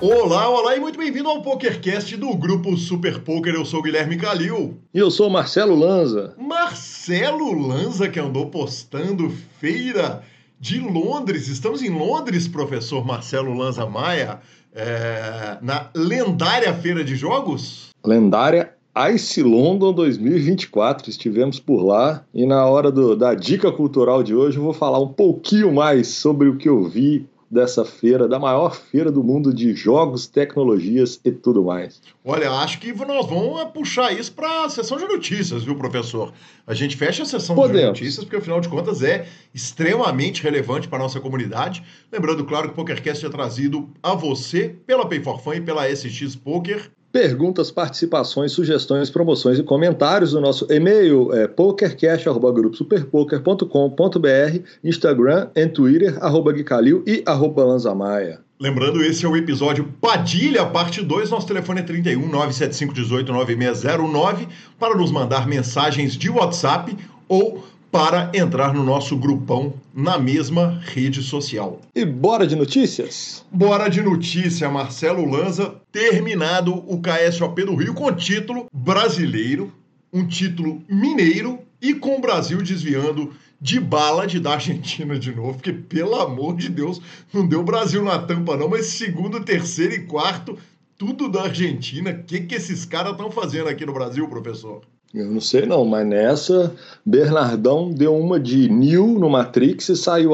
Olá, olá e muito bem-vindo ao PokerCast do grupo Super Poker. Eu sou o Guilherme Calil. E eu sou Marcelo Lanza. Marcelo Lanza que andou postando feira de Londres. Estamos em Londres, professor Marcelo Lanza Maia, é, na lendária feira de jogos? Lendária Ice London 2024. Estivemos por lá e na hora do, da dica cultural de hoje eu vou falar um pouquinho mais sobre o que eu vi dessa feira, da maior feira do mundo de jogos, tecnologias e tudo mais. Olha, acho que nós vamos puxar isso para a sessão de notícias, viu, professor? A gente fecha a sessão Podemos. de notícias porque, afinal de contas, é extremamente relevante para a nossa comunidade. Lembrando, claro, que o PokerCast é trazido a você pela Pay for Fun e pela SX Poker perguntas, participações, sugestões, promoções e comentários no nosso e-mail é pokercast.gruposuperpoker.com.br, Instagram e Twitter, arroba Guicalil e arroba Lanzamaia. Lembrando, esse é o episódio Padilha, parte 2. Nosso telefone é 31 975 18 9609 para nos mandar mensagens de WhatsApp ou para entrar no nosso grupão na mesma rede social. E bora de notícias? Bora de notícia, Marcelo Lanza, terminado o KSOP do Rio com título brasileiro, um título mineiro e com o Brasil desviando de bala de da Argentina de novo, porque pelo amor de Deus, não deu Brasil na tampa não, mas segundo, terceiro e quarto, tudo da Argentina. O que, que esses caras estão fazendo aqui no Brasil, professor? Eu não sei não, mas nessa, Bernardão deu uma de Neo no Matrix e saiu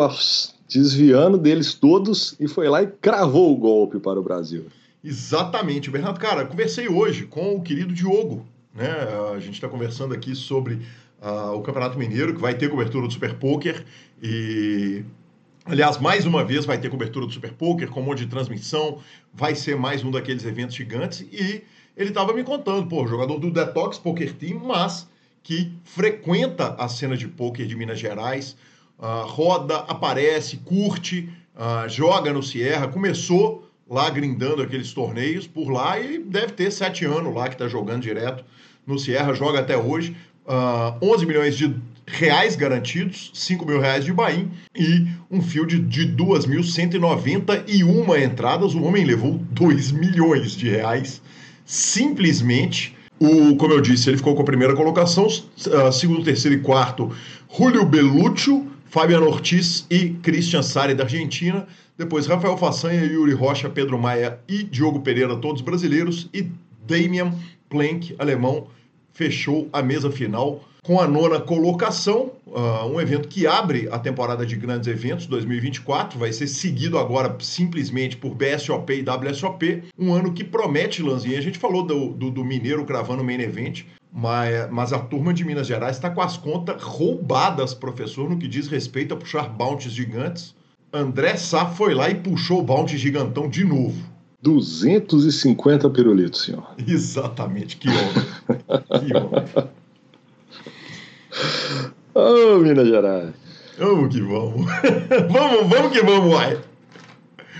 desviando deles todos e foi lá e cravou o golpe para o Brasil. Exatamente, Bernardo. Cara, conversei hoje com o querido Diogo. Né? A gente está conversando aqui sobre uh, o Campeonato Mineiro, que vai ter cobertura do Super Poker. E, aliás, mais uma vez vai ter cobertura do Super Poker com um monte de transmissão. Vai ser mais um daqueles eventos gigantes. E ele estava me contando, pô, jogador do Detox Poker Team, mas que frequenta a cena de poker de Minas Gerais, uh, roda, aparece, curte, uh, joga no Sierra, começou lá grindando aqueles torneios por lá e deve ter sete anos lá que está jogando direto no Sierra, joga até hoje. Uh, ah, 11 milhões de reais garantidos, 5 mil reais de Bahia e um field de 2.191 entradas. O homem levou 2 milhões de reais simplesmente. O, como eu disse, ele ficou com a primeira colocação, uh, segundo, terceiro e quarto, Julio Belluccio, Fabiano Ortiz e Christian Sari da Argentina. Depois Rafael Façanha, Yuri Rocha, Pedro Maia e Diogo Pereira, todos brasileiros. E Damian Plank, alemão, fechou a mesa final com a nona colocação, uh, um evento que abre a temporada de grandes eventos 2024, vai ser seguido agora simplesmente por BSOP e WSOP, um ano que promete, Lanzinha, a gente falou do, do, do Mineiro cravando o main event, mas, mas, a turma de Minas Gerais está com as contas roubadas, professor, no que diz respeito a puxar bounties gigantes. André Sá foi lá e puxou o bounty gigantão de novo. 250 pirulitos, senhor. Exatamente, que homem. que homem. Ô, oh, Minas Gerais. Vamos que vamos. vamos, vamos que vamos, uai.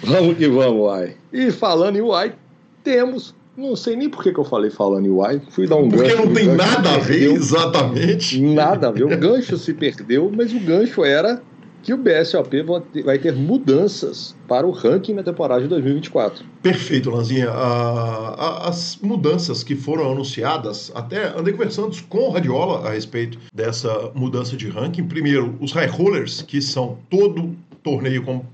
Vamos que vamos, uai. E falando em uai, temos. Não sei nem por que, que eu falei falando em uai. Fui dar um Porque gancho. Porque não tem nada a ver, exatamente. Nada a ver. O gancho se perdeu, mas o gancho era que o BSOP vai ter mudanças para o ranking na temporada de 2024. Perfeito, Lanzinha. as mudanças que foram anunciadas, até andei conversando com o Radiola a respeito dessa mudança de ranking. Primeiro, os high rollers, que são todo torneio com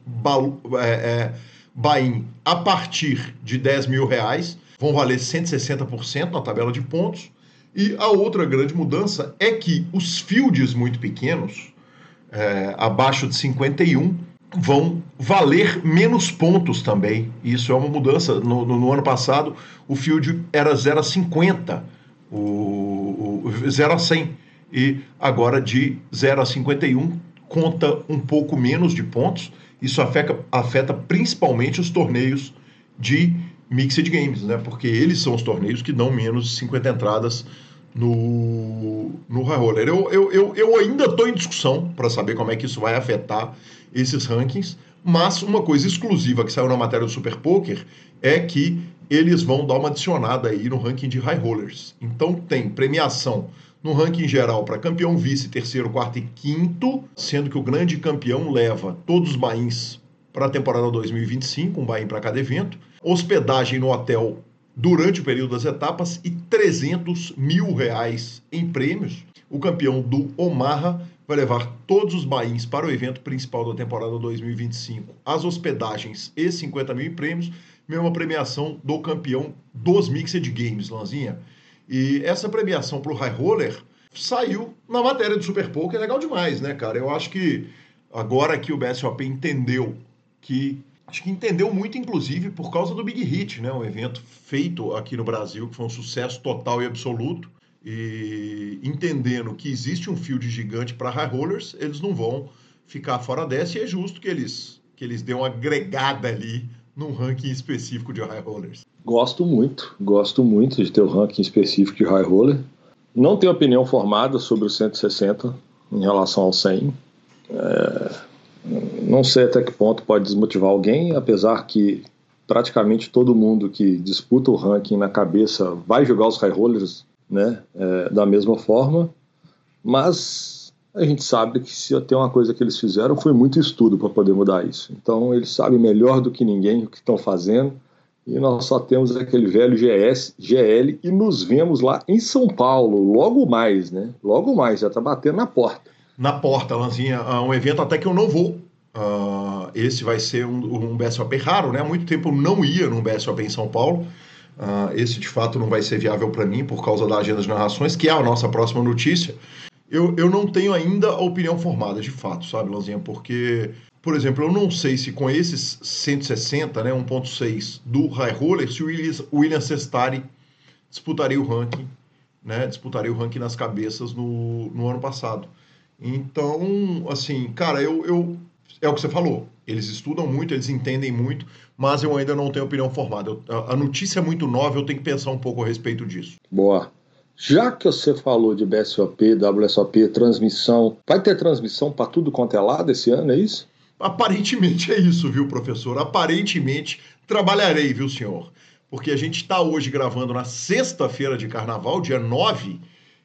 é, é, buy-in a partir de 10 mil reais, vão valer 160% na tabela de pontos. E a outra grande mudança é que os fields muito pequenos, é, abaixo de 51 vão valer menos pontos também. Isso é uma mudança. No, no, no ano passado, o field era 0 a 50, o, o 0 a 100. E agora de 0 a 51 conta um pouco menos de pontos. Isso afeta, afeta principalmente os torneios de Mixed Games, né? Porque eles são os torneios que dão menos de 50 entradas no, no high roller. Eu, eu, eu, eu ainda estou em discussão para saber como é que isso vai afetar esses rankings, mas uma coisa exclusiva que saiu na matéria do Super Poker é que eles vão dar uma adicionada aí no ranking de high rollers. Então tem premiação no ranking geral para campeão, vice, terceiro, quarto e quinto, sendo que o grande campeão leva todos os bains para a temporada 2025, um bain para cada evento, hospedagem no hotel durante o período das etapas e 300 mil reais em prêmios. O campeão do Omaha vai levar todos os bains para o evento principal da temporada 2025, as hospedagens e 50 mil em prêmios, mesma premiação do campeão dos Mixed Games, Lanzinha. E essa premiação para o High Roller saiu na matéria do Super Poker, é legal demais, né, cara? Eu acho que agora que o BSOP entendeu que acho que entendeu muito, inclusive, por causa do Big Hit, né? Um evento feito aqui no Brasil, que foi um sucesso total e absoluto. E entendendo que existe um field gigante para high rollers, eles não vão ficar fora dessa e é justo que eles, que eles dêem uma agregada ali num ranking específico de high rollers. Gosto muito, gosto muito de ter o ranking específico de high roller. Não tenho opinião formada sobre o 160 em relação ao 100. É, não sei até que ponto pode desmotivar alguém, apesar que praticamente todo mundo que disputa o ranking na cabeça vai jogar os high rollers né, é, da mesma forma, mas a gente sabe que se tem uma coisa que eles fizeram foi muito estudo para poder mudar isso. Então eles sabem melhor do que ninguém o que estão fazendo e nós só temos aquele velho GS, GL e nos vemos lá em São Paulo, logo mais, né? Logo mais, já está batendo na porta. Na porta, Lanzinha, uh, um evento até que eu não vou. Uh, esse vai ser um, um BSOP raro, né? Há muito tempo eu não ia num BSOP em São Paulo. Uh, esse de fato não vai ser viável para mim por causa da agenda de narrações, que é a nossa próxima notícia. Eu, eu não tenho ainda a opinião formada, de fato, sabe, Lanzinha? Porque por exemplo, eu não sei se com esses 160, né, 1.6 do High Roller, se o William, William Sestari disputaria o ranking, né, disputaria o ranking nas cabeças no, no ano passado. Então, assim, cara, eu, eu é o que você falou. Eles estudam muito, eles entendem muito, mas eu ainda não tenho opinião formada. Eu, a, a notícia é muito nova, eu tenho que pensar um pouco a respeito disso. Boa. Já que você falou de BSOP, WSOP, transmissão, vai ter transmissão para tudo quanto é lado esse ano, é isso? Aparentemente é isso, viu, professor? Aparentemente trabalharei, viu, senhor? Porque a gente está hoje gravando na sexta-feira de carnaval, dia 9,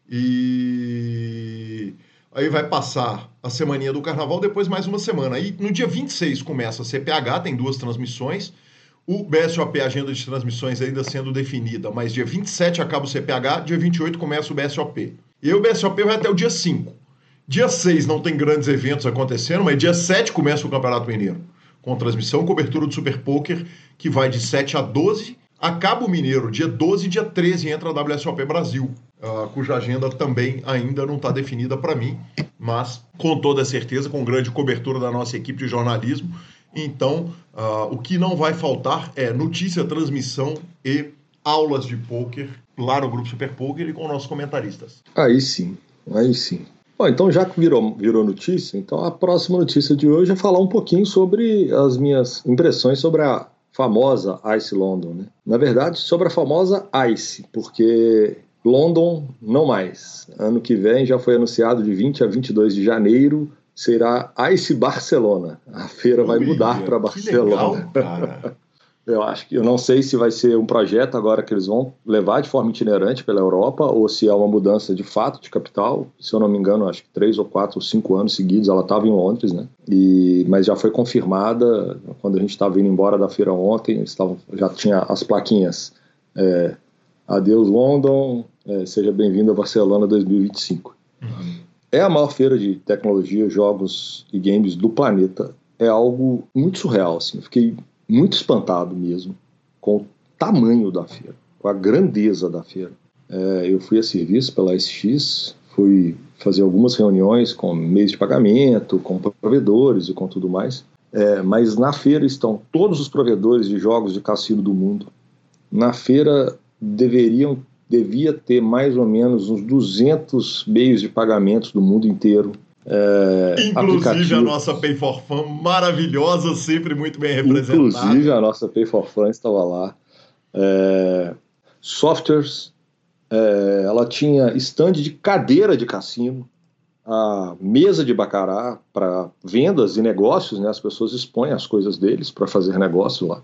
e aí vai passar a semaninha do carnaval, depois mais uma semana. Aí no dia 26 começa a CPH, tem duas transmissões. O BSOP, agenda de transmissões ainda sendo definida, mas dia 27 acaba o CPH, dia 28 começa o BSOP. E o BSOP vai até o dia 5. Dia 6 não tem grandes eventos acontecendo, mas dia 7 começa o Campeonato Mineiro, com transmissão, cobertura do Super Poker, que vai de 7 a 12. Acaba o Mineiro, dia 12 e dia 13 entra a WSOP Brasil, uh, cuja agenda também ainda não está definida para mim, mas com toda certeza, com grande cobertura da nossa equipe de jornalismo. Então, uh, o que não vai faltar é notícia, transmissão e aulas de poker lá no Grupo Super Poker e com nossos comentaristas. Aí sim, aí sim. Bom, então já que virou, virou notícia, então a próxima notícia de hoje é falar um pouquinho sobre as minhas impressões sobre a famosa Ice London. Né? Na verdade, sobre a famosa Ice, porque London não mais. Ano que vem já foi anunciado de 20 a 22 de janeiro será Ice Barcelona. A feira vai mudar para Barcelona. Que legal, cara. Eu acho que eu não sei se vai ser um projeto agora que eles vão levar de forma itinerante pela Europa ou se é uma mudança de fato de capital. Se eu não me engano, acho que três ou quatro ou cinco anos seguidos ela estava em Londres, né? E mas já foi confirmada quando a gente estava indo embora da feira ontem, estavam, já tinha as plaquinhas. É, Adeus London, é, seja bem-vindo a Barcelona 2025. Uhum. É a maior feira de tecnologia, jogos e games do planeta. É algo muito surreal, assim. Eu fiquei muito espantado mesmo com o tamanho da feira, com a grandeza da feira. É, eu fui a serviço pela SX, fui fazer algumas reuniões com meios de pagamento, com provedores e com tudo mais. É, mas na feira estão todos os provedores de jogos de cassino do mundo. Na feira deveriam devia ter mais ou menos uns 200 meios de pagamentos do mundo inteiro. É, Inclusive a nossa Pay for Fun maravilhosa, sempre muito bem representada. Inclusive a nossa Pay for Fun estava lá. É, softwares, é, ela tinha stand de cadeira de cassino, a mesa de bacará para vendas e negócios, né? As pessoas expõem as coisas deles para fazer negócio lá.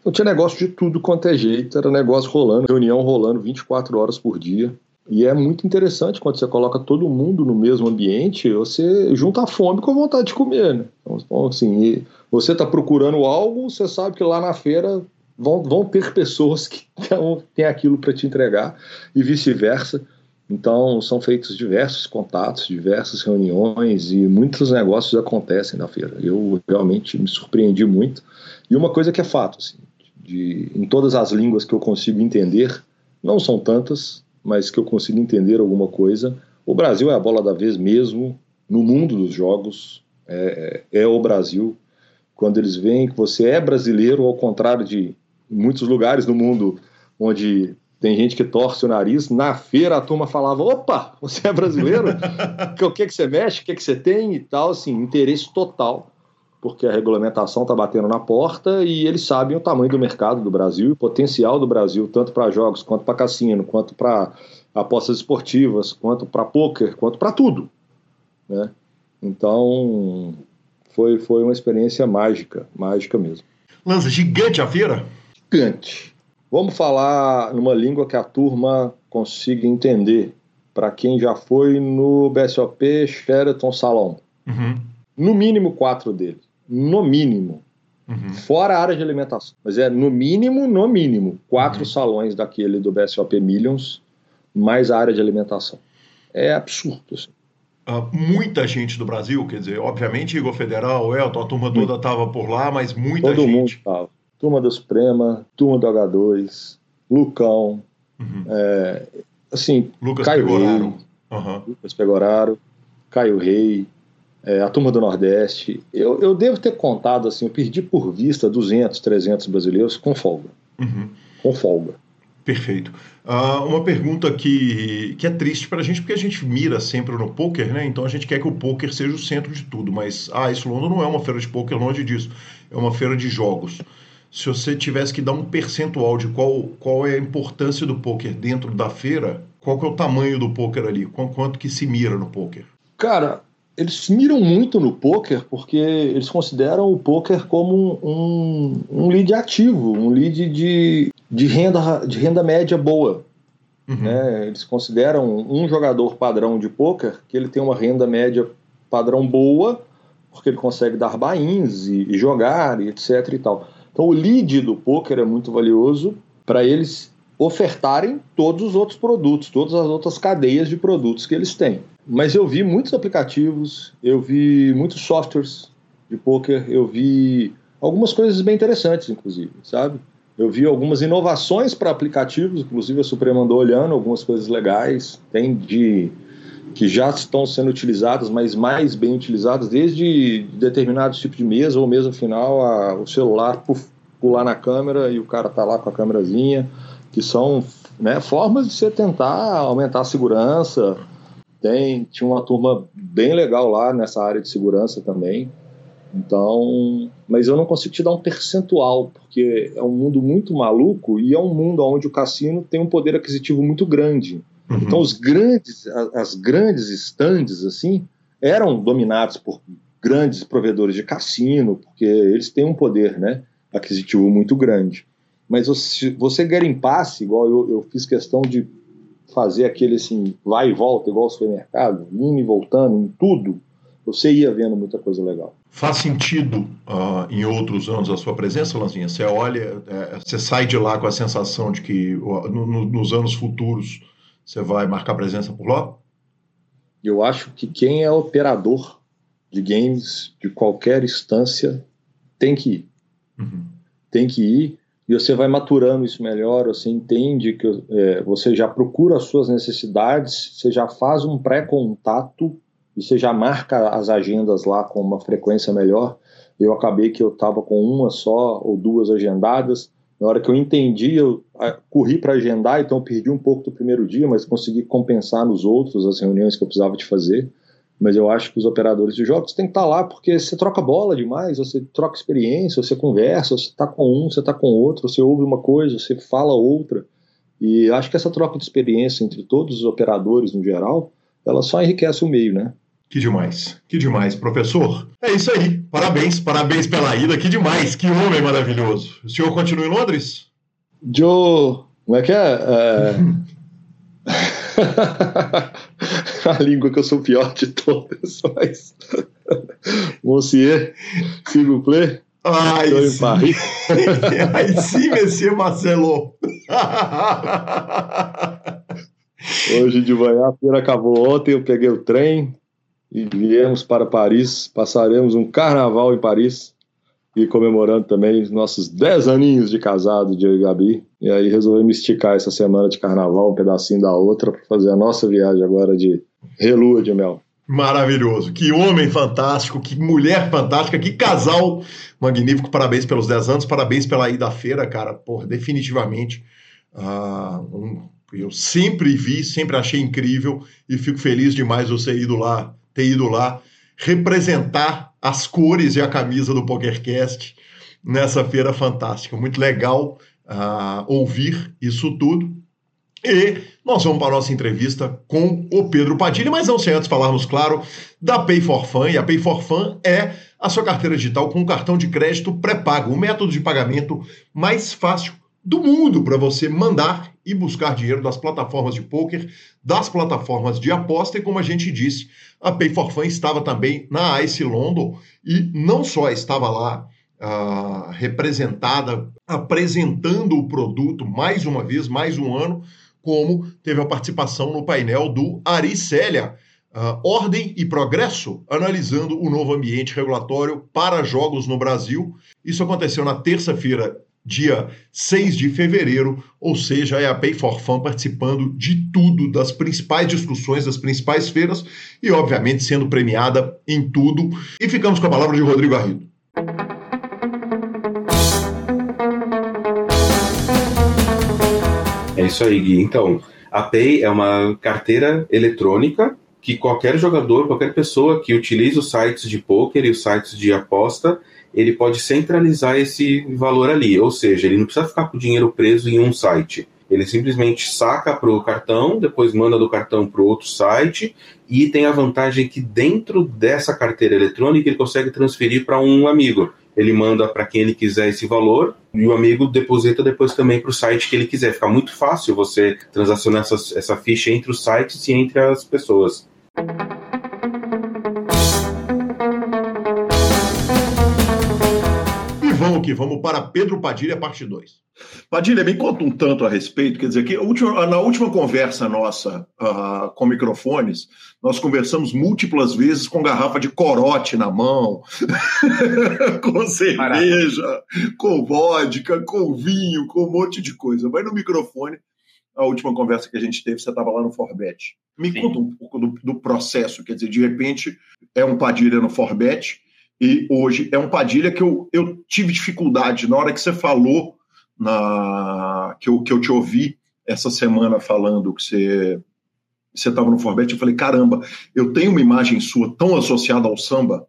Então tinha negócio de tudo quanto é jeito, era negócio rolando, reunião rolando 24 horas por dia. E é muito interessante quando você coloca todo mundo no mesmo ambiente, você junta a fome com a vontade de comer. Né? Então, assim, você está procurando algo, você sabe que lá na feira vão, vão ter pessoas que têm aquilo para te entregar e vice-versa. Então, são feitos diversos contatos, diversas reuniões e muitos negócios acontecem na feira. Eu realmente me surpreendi muito. E uma coisa que é fato, assim, de, em todas as línguas que eu consigo entender, não são tantas, mas que eu consigo entender alguma coisa. O Brasil é a bola da vez mesmo no mundo dos jogos. É, é, é o Brasil. Quando eles veem que você é brasileiro, ao contrário de muitos lugares no mundo onde tem gente que torce o nariz, na feira a turma falava: opa, você é brasileiro? o que, que você mexe? O que, que você tem? E tal, assim, interesse total porque a regulamentação está batendo na porta e eles sabem o tamanho do mercado do Brasil, o potencial do Brasil, tanto para jogos, quanto para cassino, quanto para apostas esportivas, quanto para poker, quanto para tudo. Né? Então, foi, foi uma experiência mágica, mágica mesmo. Lança, gigante a feira? Gigante. Vamos falar numa língua que a turma consiga entender. Para quem já foi no BSOP Sheraton Salon. Uhum. No mínimo quatro deles no mínimo. Uhum. Fora a área de alimentação. Mas é no mínimo, no mínimo, quatro uhum. salões daquele do BSOP Millions, mais a área de alimentação. É absurdo. Assim. Uh, muita gente do Brasil, quer dizer, obviamente Igor Federal, Elton, a turma toda estava por lá, mas muita Todo gente. Todo mundo estava. Turma da Suprema, turma do H2, Lucão, uhum. é, assim, Lucas Caio Pegoraro. Rei, Lucas Pegoraro, Caio Rei, é, a turma do Nordeste. Eu, eu devo ter contado, assim, eu perdi por vista 200, 300 brasileiros com folga. Uhum. Com folga. Perfeito. Uh, uma pergunta que, que é triste para a gente, porque a gente mira sempre no poker, né? Então a gente quer que o poker seja o centro de tudo. Mas, ah, isso não é uma feira de poker, longe disso. É uma feira de jogos. Se você tivesse que dar um percentual de qual, qual é a importância do poker dentro da feira, qual que é o tamanho do poker ali? Quanto que se mira no poker? Cara, eles miram muito no poker porque eles consideram o poker como um, um lead ativo, um lead de, de, renda, de renda média boa. Uhum. Né? Eles consideram um jogador padrão de poker que ele tem uma renda média padrão boa, porque ele consegue dar buy-ins e, e, jogar e etc e tal. Então o lead do poker é muito valioso para eles ofertarem todos os outros produtos, todas as outras cadeias de produtos que eles têm. Mas eu vi muitos aplicativos, eu vi muitos softwares de poker, eu vi algumas coisas bem interessantes, inclusive, sabe? Eu vi algumas inovações para aplicativos, inclusive a Suprema andou olhando algumas coisas legais, tem de que já estão sendo utilizadas, mas mais bem utilizadas, desde determinados tipos de mesa, ou mesmo final, a, o celular pular na câmera e o cara tá lá com a câmerazinha, que são né, formas de você tentar aumentar a segurança, tem, tinha uma turma bem legal lá nessa área de segurança também. Então, mas eu não consigo te dar um percentual, porque é um mundo muito maluco e é um mundo onde o cassino tem um poder aquisitivo muito grande. Uhum. Então, os grandes, as grandes stands, assim, eram dominados por grandes provedores de cassino, porque eles têm um poder, né, aquisitivo muito grande. Mas se você garimpasse, igual eu, eu fiz questão de fazer aquele assim, vai e volta, igual o supermercado, indo e voltando em tudo, você ia vendo muita coisa legal. Faz sentido uh, em outros anos a sua presença, Lanzinha? Você olha, é, você sai de lá com a sensação de que uh, no, nos anos futuros você vai marcar presença por lá? Eu acho que quem é operador de games de qualquer instância tem que ir. Uhum. Tem que ir e você vai maturando isso melhor, você entende que é, você já procura as suas necessidades, você já faz um pré-contato e você já marca as agendas lá com uma frequência melhor. Eu acabei que eu estava com uma só ou duas agendadas. Na hora que eu entendi, eu corri para agendar, então perdi um pouco do primeiro dia, mas consegui compensar nos outros as reuniões que eu precisava de fazer mas eu acho que os operadores de jogos têm que estar lá porque você troca bola demais, você troca experiência, você conversa, você está com um, você está com outro, você ouve uma coisa, você fala outra. E acho que essa troca de experiência entre todos os operadores no geral, ela só enriquece o meio, né? Que demais, que demais, professor. É isso aí, parabéns, parabéns pela ida, que demais, que homem maravilhoso. O senhor continua em Londres? Joe, como é que é? é... a língua que eu sou pior de todas, mas. Monsieur, s'il vous plaît. Ai, sim. Ai, sim, Monsieur Marcelo. Hoje de manhã a feira acabou ontem, eu peguei o trem e viemos para Paris. Passaremos um carnaval em Paris e comemorando também os nossos 10 aninhos de casado, de e Gabi. E aí resolvemos esticar essa semana de carnaval, um pedacinho da outra, para fazer a nossa viagem agora de relua de mel. Maravilhoso. Que homem fantástico, que mulher fantástica, que casal magnífico. Parabéns pelos 10 anos, parabéns pela ida à feira, cara. Por definitivamente. Uh, um, eu sempre vi, sempre achei incrível e fico feliz demais você ido lá, ter ido lá representar as cores e a camisa do PokerCast nessa feira fantástica. Muito legal uh, ouvir isso tudo. E nós vamos para a nossa entrevista com o Pedro Padilha, mas não sem antes falarmos, claro, da Pay for Fun. E a Pay for Fun é a sua carteira digital com cartão de crédito pré-pago, o método de pagamento mais fácil do mundo para você mandar e buscar dinheiro das plataformas de poker, das plataformas de aposta e como a gente disse, a Pay for Fun estava também na ICE London e não só estava lá uh, representada, apresentando o produto mais uma vez, mais um ano, como teve a participação no painel do Ari Célia, uh, Ordem e Progresso, analisando o novo ambiente regulatório para jogos no Brasil. Isso aconteceu na terça-feira, dia 6 de fevereiro, ou seja, é a Pay for Fun participando de tudo, das principais discussões, das principais feiras e, obviamente, sendo premiada em tudo. E ficamos com a palavra de Rodrigo Arrido. É isso aí, Gui. Então, a Pay é uma carteira eletrônica que qualquer jogador, qualquer pessoa que utiliza os sites de poker e os sites de aposta, ele pode centralizar esse valor ali. Ou seja, ele não precisa ficar com o dinheiro preso em um site. Ele simplesmente saca para o cartão, depois manda do cartão para outro site e tem a vantagem que dentro dessa carteira eletrônica ele consegue transferir para um amigo. Ele manda para quem ele quiser esse valor e o amigo deposita depois também para o site que ele quiser. Fica muito fácil você transacionar essa, essa ficha entre os sites e entre as pessoas. Vamos que vamos para Pedro Padilha, parte 2. Padilha, me conta um tanto a respeito. Quer dizer, que na última conversa nossa uh, com microfones, nós conversamos múltiplas vezes com garrafa de corote na mão, com cerveja, Maravilha. com vodka, com vinho, com um monte de coisa. Vai no microfone. A última conversa que a gente teve, você estava lá no Forbet. Me Sim. conta um pouco do, do processo. Quer dizer, de repente, é um Padilha no Forbet e hoje é um Padilha que eu, eu tive dificuldade na hora que você falou, na, que, eu, que eu te ouvi essa semana falando que você você estava no Forbet, eu falei, caramba, eu tenho uma imagem sua tão associada ao samba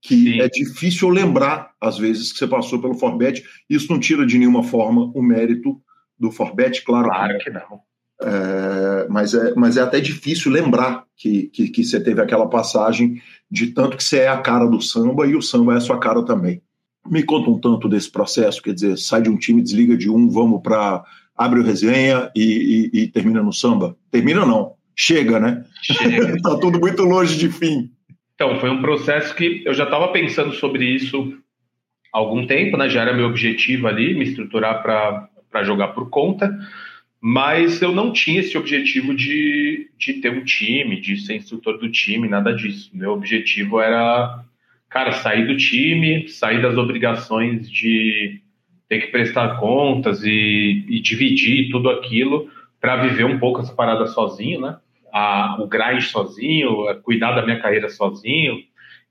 que Sim. é difícil lembrar, às vezes, que você passou pelo Forbet. Isso não tira de nenhuma forma o mérito do Forbet, claro. Claro que não. É, mas, é, mas é até difícil lembrar que, que, que, você teve aquela passagem de tanto que você é a cara do samba e o samba é a sua cara também. Me conta um tanto desse processo, quer dizer, sai de um time, desliga de um, vamos para abre o resenha e, e, e, termina no samba. Termina não, chega, né? Chega. tá tudo muito longe de fim. Então, foi um processo que eu já estava pensando sobre isso há algum tempo, né? Já era meu objetivo ali, me estruturar para jogar por conta. Mas eu não tinha esse objetivo de, de ter um time, de ser instrutor do time, nada disso. Meu objetivo era, cara, sair do time, sair das obrigações de ter que prestar contas e, e dividir tudo aquilo para viver um pouco essa parada sozinho, né? A, o grind sozinho, cuidar da minha carreira sozinho,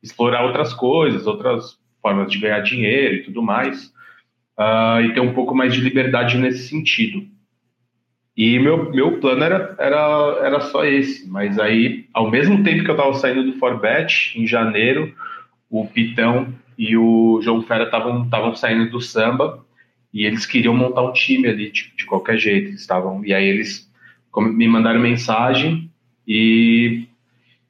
explorar outras coisas, outras formas de ganhar dinheiro e tudo mais, uh, e ter um pouco mais de liberdade nesse sentido. E meu, meu plano era, era, era só esse. Mas aí, ao mesmo tempo que eu estava saindo do Forbet, em janeiro, o Pitão e o João Fera estavam saindo do samba e eles queriam montar um time ali de, de qualquer jeito. estavam E aí eles me mandaram mensagem e,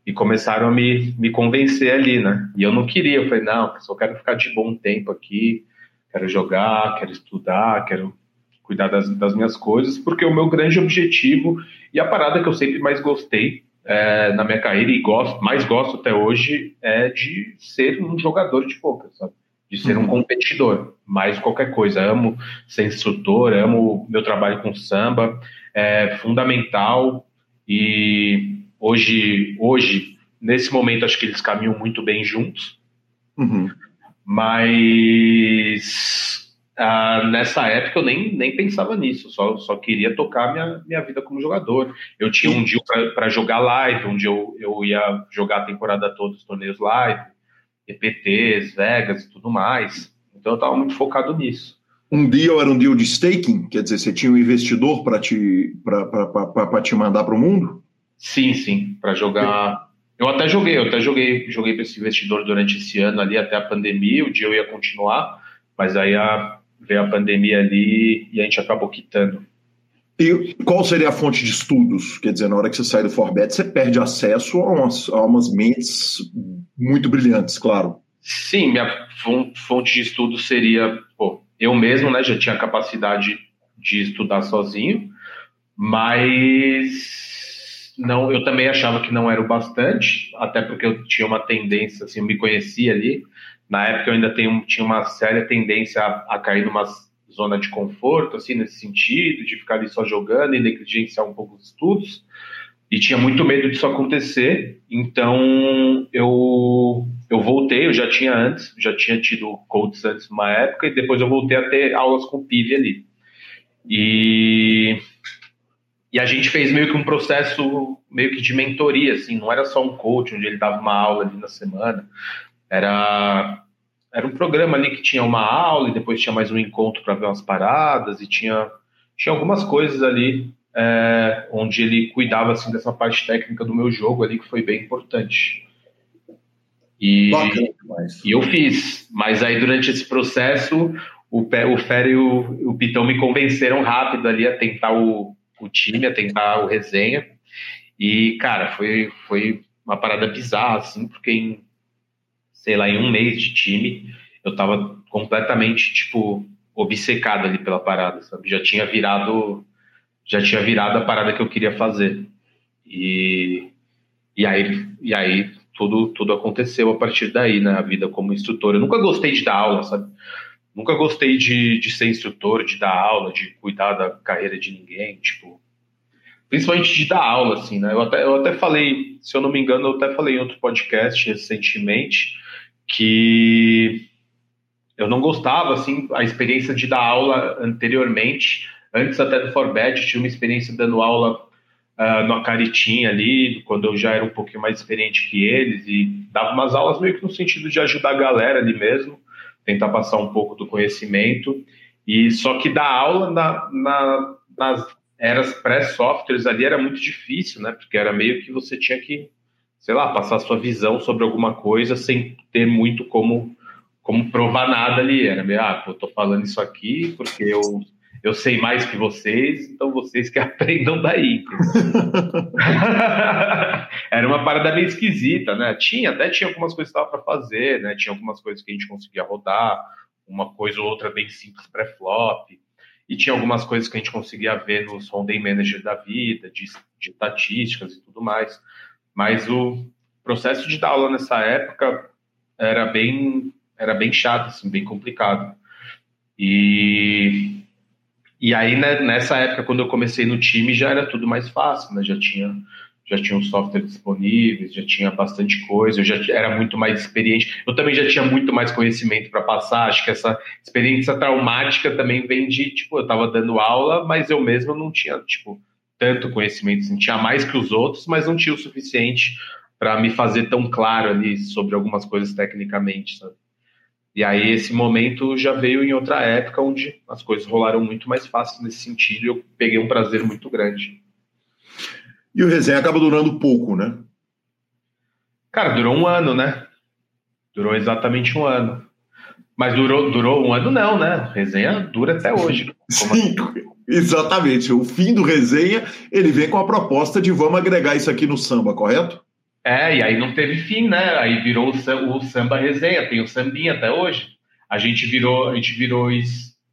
e começaram a me, me convencer ali, né? E eu não queria. Eu falei, não, só quero ficar de bom tempo aqui, quero jogar, quero estudar, quero cuidar das, das minhas coisas, porque o meu grande objetivo e a parada que eu sempre mais gostei é, na minha carreira e gosto, mais gosto até hoje é de ser um jogador de poker, sabe? De ser um uhum. competidor, mais qualquer coisa. Amo ser instrutor, amo meu trabalho com samba, é fundamental e hoje, hoje nesse momento acho que eles caminham muito bem juntos. Uhum. Mas ah, nessa época eu nem, nem pensava nisso, só, só queria tocar minha, minha vida como jogador. Eu tinha um dia para jogar live, onde eu, eu ia jogar a temporada toda os torneios live, EPTs, Vegas e tudo mais. Então eu estava muito focado nisso. Um deal era um deal de staking? Quer dizer, você tinha um investidor para te, te mandar para o mundo? Sim, sim, para jogar. Eu até joguei, eu até joguei, joguei para esse investidor durante esse ano ali até a pandemia. O dia eu ia continuar, mas aí a, veio a pandemia ali e a gente acabou quitando. E qual seria a fonte de estudos? Quer dizer, na hora que você sai do Forbet, você perde acesso a umas, a umas mentes muito brilhantes, claro. Sim, minha fonte de estudo seria, pô, eu mesmo, né, já tinha capacidade de estudar sozinho, mas não, eu também achava que não era o bastante, até porque eu tinha uma tendência, assim, eu me conhecia ali, na época eu ainda tenho, tinha uma séria tendência a, a, cair numa zona de conforto, assim, nesse sentido, de ficar ali só jogando e negligenciar um pouco os estudos. E tinha muito medo disso acontecer, então eu, eu voltei, eu já tinha antes, já tinha tido coaches antes numa época, e depois eu voltei a ter aulas com o PIV ali. E, e a gente fez meio que um processo meio que de mentoria, assim, não era só um coach onde ele dava uma aula ali na semana, era, era um programa ali que tinha uma aula e depois tinha mais um encontro para ver umas paradas e tinha, tinha algumas coisas ali é, onde ele cuidava assim dessa parte técnica do meu jogo ali que foi bem importante. E, e eu fiz, mas aí durante esse processo o, o Fer e o, o Pitão me convenceram rápido ali a tentar o, o time, a tentar o resenha. E, cara, foi, foi uma parada bizarra, assim, porque em sei lá, em um mês de time, eu tava completamente, tipo, obcecado ali pela parada, sabe? Já tinha virado, já tinha virado a parada que eu queria fazer. E, e aí, e aí tudo, tudo aconteceu a partir daí, né? A vida como instrutor. Eu nunca gostei de dar aula, sabe? Nunca gostei de, de ser instrutor, de dar aula, de cuidar da carreira de ninguém, tipo, principalmente de dar aula, assim, né? Eu até, eu até falei, se eu não me engano, eu até falei em outro podcast recentemente, que eu não gostava, assim, a experiência de dar aula anteriormente, antes até do Forbet, tinha uma experiência dando aula uh, no Acaritim ali, quando eu já era um pouquinho mais experiente que eles, e dava umas aulas meio que no sentido de ajudar a galera ali mesmo, tentar passar um pouco do conhecimento, e só que dar aula na, na, nas eras pré-softwares ali era muito difícil, né, porque era meio que você tinha que sei lá, passar sua visão sobre alguma coisa sem ter muito como, como provar nada ali. Era meio, ah, pô, tô falando isso aqui porque eu, eu sei mais que vocês, então vocês que aprendam daí. Era uma parada meio esquisita, né? Tinha, até tinha algumas coisas que para fazer, né? Tinha algumas coisas que a gente conseguia rodar, uma coisa ou outra bem simples pré-flop. E tinha algumas coisas que a gente conseguia ver nos Rondem Manager da vida, de, de estatísticas e tudo mais. Mas o processo de dar aula nessa época era bem, era bem chato, assim, bem complicado. E, e aí, né, nessa época, quando eu comecei no time, já era tudo mais fácil, né? Já tinha já tinha um software disponíveis, já tinha bastante coisa, eu já era muito mais experiente. Eu também já tinha muito mais conhecimento para passar. Acho que essa experiência traumática também vem de, tipo, eu estava dando aula, mas eu mesmo não tinha, tipo, tanto conhecimento, assim, tinha mais que os outros, mas não tinha o suficiente para me fazer tão claro ali sobre algumas coisas tecnicamente, sabe? E aí esse momento já veio em outra época onde as coisas rolaram muito mais fácil nesse sentido e eu peguei um prazer muito grande. E o resenha acaba durando pouco, né? Cara, durou um ano, né? Durou exatamente um ano. Mas durou, durou um ano não, né? Resenha dura até hoje. Sim, assim? exatamente. O fim do resenha, ele vem com a proposta de vamos agregar isso aqui no samba, correto? É, e aí não teve fim, né? Aí virou o samba, resenha, tem o sambinha até hoje. A gente virou, a gente virou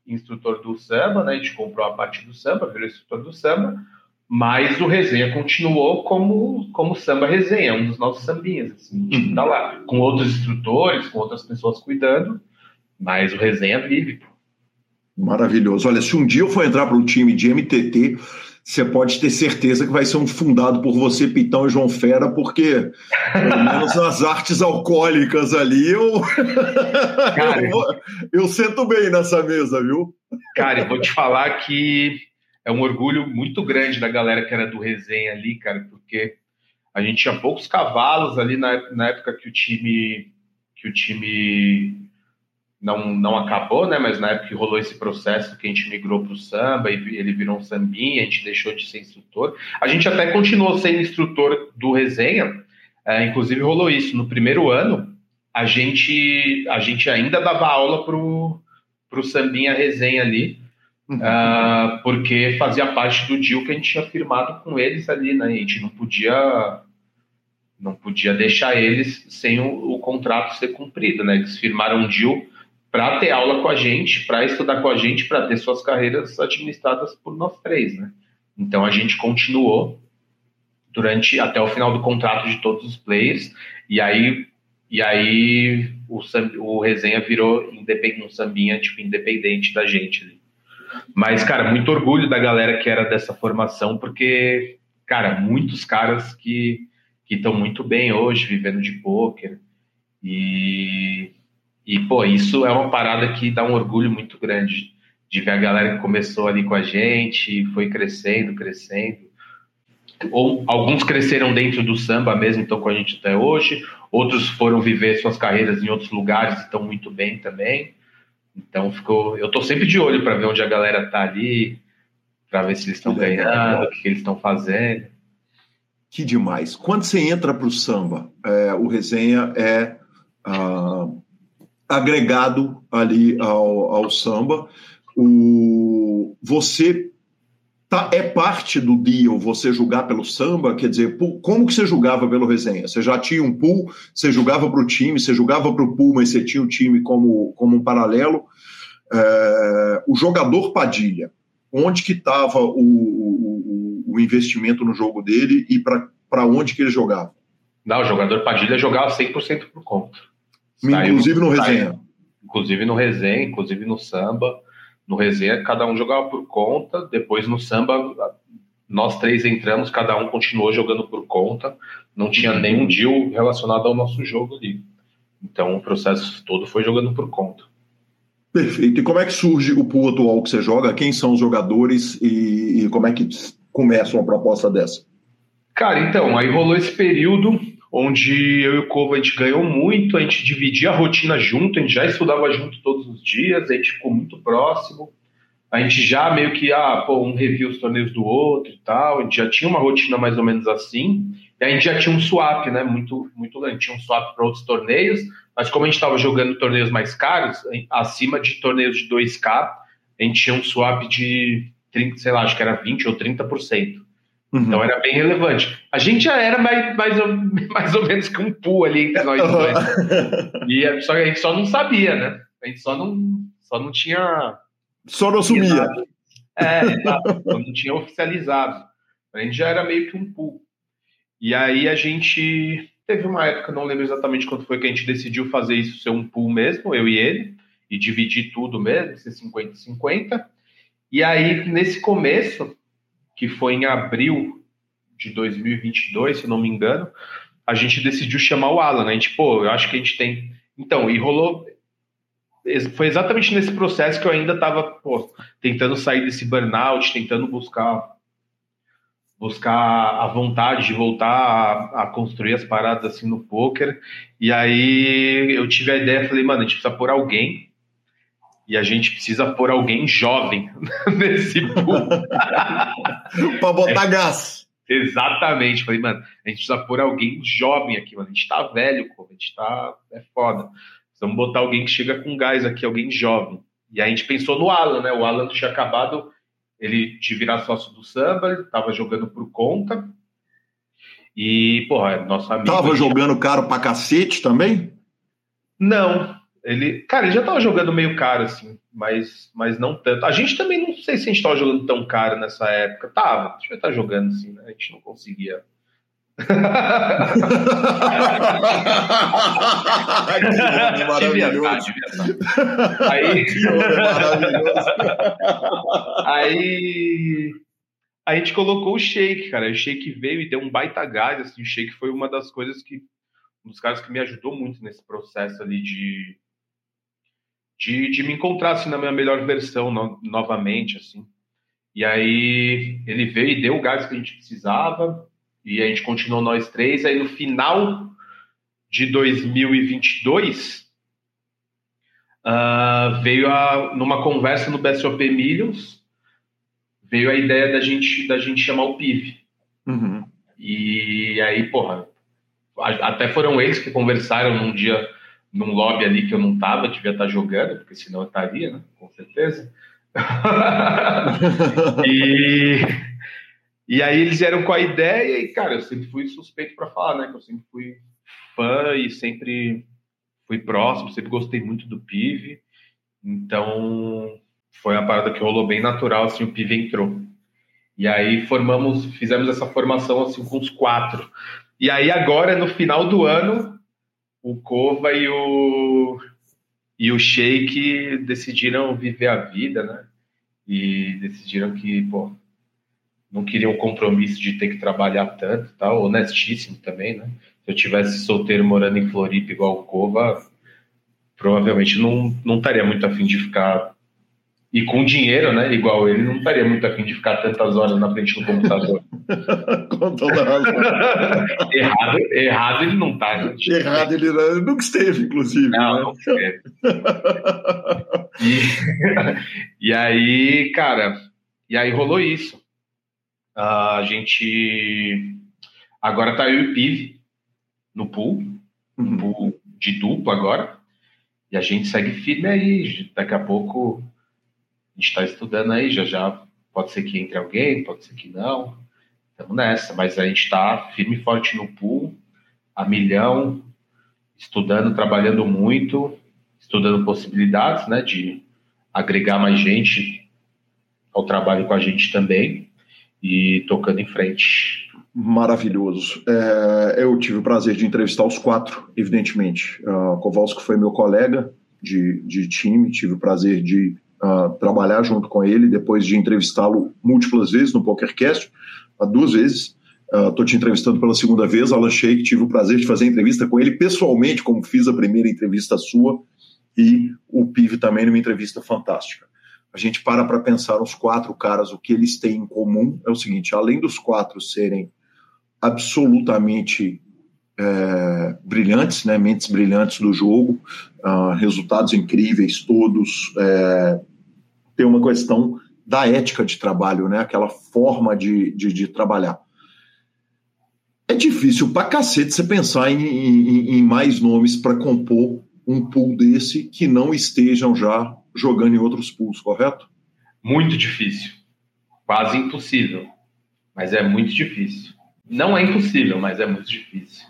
instrutor do samba, né? A gente comprou a parte do samba, virou instrutor do samba, mas o resenha continuou como, como samba resenha, um dos nossos sambinhas. Assim, a gente tá lá, com outros instrutores, com outras pessoas cuidando, mas o resenha vive. Maravilhoso. Olha, se um dia eu for entrar para um time de MTT, você pode ter certeza que vai ser um fundado por você, Pitão e João Fera, porque pelo menos as artes alcoólicas ali eu, cara, eu, eu sento bem nessa mesa, viu? Cara, eu vou te falar que é um orgulho muito grande da galera que era do resenha ali, cara, porque a gente tinha poucos cavalos ali na, na época que o time que o time não, não acabou, né? Mas na época que rolou esse processo que a gente migrou para o samba e ele virou um sambinha, a gente deixou de ser instrutor. A gente até continuou sendo instrutor do resenha, é, inclusive rolou isso. No primeiro ano, a gente, a gente ainda dava aula pro, pro sambinha resenha ali, uhum. uh, porque fazia parte do deal que a gente tinha firmado com eles ali, né? A gente não podia não podia deixar eles sem o, o contrato ser cumprido, né? Eles firmaram um deal para ter aula com a gente, para estudar com a gente, para ter suas carreiras administradas por nós três, né? Então a gente continuou durante até o final do contrato de todos os players e aí e aí o, o resenha virou um sambinha tipo independente da gente. Mas cara, muito orgulho da galera que era dessa formação porque cara, muitos caras que que estão muito bem hoje vivendo de poker e e, pô, isso é uma parada que dá um orgulho muito grande de ver a galera que começou ali com a gente, foi crescendo, crescendo. Ou alguns cresceram dentro do samba mesmo, estão com a gente até hoje. Outros foram viver suas carreiras em outros lugares e estão muito bem também. Então ficou, eu tô sempre de olho para ver onde a galera tá ali, para ver se eles estão ganhando, o que, eles estão fazendo. Que demais. Quando você entra para o samba, é, o resenha é uh, agregado ali ao, ao samba. O, você tá, é parte do deal você julgar pelo samba? Quer dizer, como que você julgava pelo resenha? Você já tinha um pool, você julgava para o time, você julgava para o pool, mas você tinha o time como, como um paralelo. É, o jogador Padilha, onde que estava o, o, o, investimento no jogo dele e para onde que ele jogava? Não, o jogador Padilha jogava 100% por conta. Inclusive no resenha. Inclusive no resenha, inclusive no samba. No resenha, cada um jogava por conta. Depois no samba, nós três entramos, cada um continuou jogando por conta. Não tinha uhum. nenhum deal relacionado ao nosso jogo ali. Então o processo todo foi jogando por conta. Perfeito. E como é que surge o pool atual que você joga? Quem são os jogadores e, e como é que começa uma proposta dessa? Cara, então, aí rolou esse período onde eu e o Covo a gente ganhou muito, a gente dividia a rotina junto, a gente já estudava junto todos os dias, a gente ficou muito próximo. A gente já meio que, ah, pô, um review os torneios do outro e tal, a gente já tinha uma rotina mais ou menos assim. E a gente já tinha um swap, né? Muito, muito lento. Tinha um swap para outros torneios, mas como a gente estava jogando torneios mais caros, acima de torneios de 2K, a gente tinha um swap de 30, sei lá, acho que era 20 ou 30%. Uhum. Então era bem relevante. A gente já era mais, mais, ou, mais ou menos que um pool ali entre nós dois. e só a gente só não sabia, né? A gente só não, só não tinha. Só não assumia. É, exato. só não tinha oficializado. A gente já era meio que um pool. E aí a gente teve uma época, não lembro exatamente quando foi que a gente decidiu fazer isso ser um pool mesmo, eu e ele, e dividir tudo mesmo, ser 50-50. E aí, nesse começo, que foi em abril de 2022, se não me engano, a gente decidiu chamar o Alan. Né? A gente, pô, eu acho que a gente tem. Então, e rolou. Foi exatamente nesse processo que eu ainda estava tentando sair desse burnout, tentando buscar buscar a vontade de voltar a, a, construir as paradas assim no poker. E aí eu tive a ideia, falei, mano, a gente precisa pôr alguém e a gente precisa pôr alguém jovem nesse pool. para botar é, gás. Exatamente. Falei, mano, a gente precisa pôr alguém jovem aqui, mano. A gente tá velho, pô. A gente tá. É foda. Precisamos botar alguém que chega com gás aqui, alguém jovem. E a gente pensou no Alan, né? O Alan tinha acabado ele de virar sócio do samba, ele tava jogando por conta. E, porra, nosso amigo. Tava jogando caro pra cacete também? Não, Ele, cara, ele já tava jogando meio caro, assim, mas, mas não tanto. A gente também não sei se a gente tava jogando tão caro nessa época. Tava, a gente vai estar jogando, assim, né? A gente não conseguia. maravilhoso. Aí, aí a gente colocou o shake, cara. O shake veio e deu um baita gás. Assim, o shake foi uma das coisas que. Um dos caras que me ajudou muito nesse processo ali de. De, de me encontrar assim, na minha melhor versão no, novamente, assim. E aí ele veio e deu o gás que a gente precisava. E a gente continuou nós três. Aí no final de 2022, uh, veio a, numa conversa no BSOP Millions, veio a ideia da gente, da gente chamar o PIV. Uhum. E aí, porra, até foram eles que conversaram num dia, num lobby ali que eu não tava, devia estar jogando, porque senão eu estaria, né? Com certeza. e, e aí eles vieram com a ideia e, cara, eu sempre fui suspeito para falar, né? Que eu sempre fui fã e sempre fui próximo, sempre gostei muito do PIV. Então, foi uma parada que rolou bem natural, assim, o PIV entrou. E aí formamos, fizemos essa formação assim com os quatro. E aí agora, no final do ano, o Cova e o, e o Sheik decidiram viver a vida, né? E decidiram que, pô, não queriam o compromisso de ter que trabalhar tanto, tal, honestíssimo também, né? Se eu tivesse solteiro morando em Floripa igual o Cova, provavelmente não, não estaria muito afim de ficar e com dinheiro, né? Igual ele, não estaria muito afim de ficar tantas horas na frente do computador. com toda razão. errado, errado ele não tá, né? Errado ele, ele nunca esteve, inclusive. Não, né? não esteve. E, e aí, cara, e aí rolou isso. a gente agora tá eu e o Pive no pool, no Uhum. pool de duplo agora. E a gente segue firme aí. Daqui a pouco gente está estudando aí, já já pode ser que entre alguém, pode ser que não. Estamos nessa, mas a gente está firme e forte no pool, a milhão, estudando, trabalhando muito, estudando possibilidades, né, de agregar mais gente ao trabalho com a gente também e tocando em frente. Maravilhoso. É, eu tive o prazer de entrevistar os quatro, evidentemente. Uh, Kowalski foi meu colega de, de time, tive o prazer de uh, trabalhar junto com ele, depois de entrevistá-lo múltiplas vezes no PokerCast, uh, duas vezes. Estou te entrevistando pela segunda vez, Alan Sheik, tive o prazer de fazer entrevista com ele pessoalmente, como fiz a primeira entrevista sua, e o Pive também numa entrevista fantástica. A gente para para pensar os quatro caras, o que eles têm em comum é o seguinte: além dos quatro serem absolutamente é, brilhantes, né, mentes brilhantes do jogo, uh, resultados incríveis todos, é, tem uma questão da ética de trabalho, né, aquela forma de, de, de trabalhar. É difícil pra cacete você pensar em, em, em mais nomes para compor um pool desse que não estejam já jogando em outros pools, correto? Muito difícil. Quase impossível. Mas é muito difícil. Não é impossível, mas é muito difícil.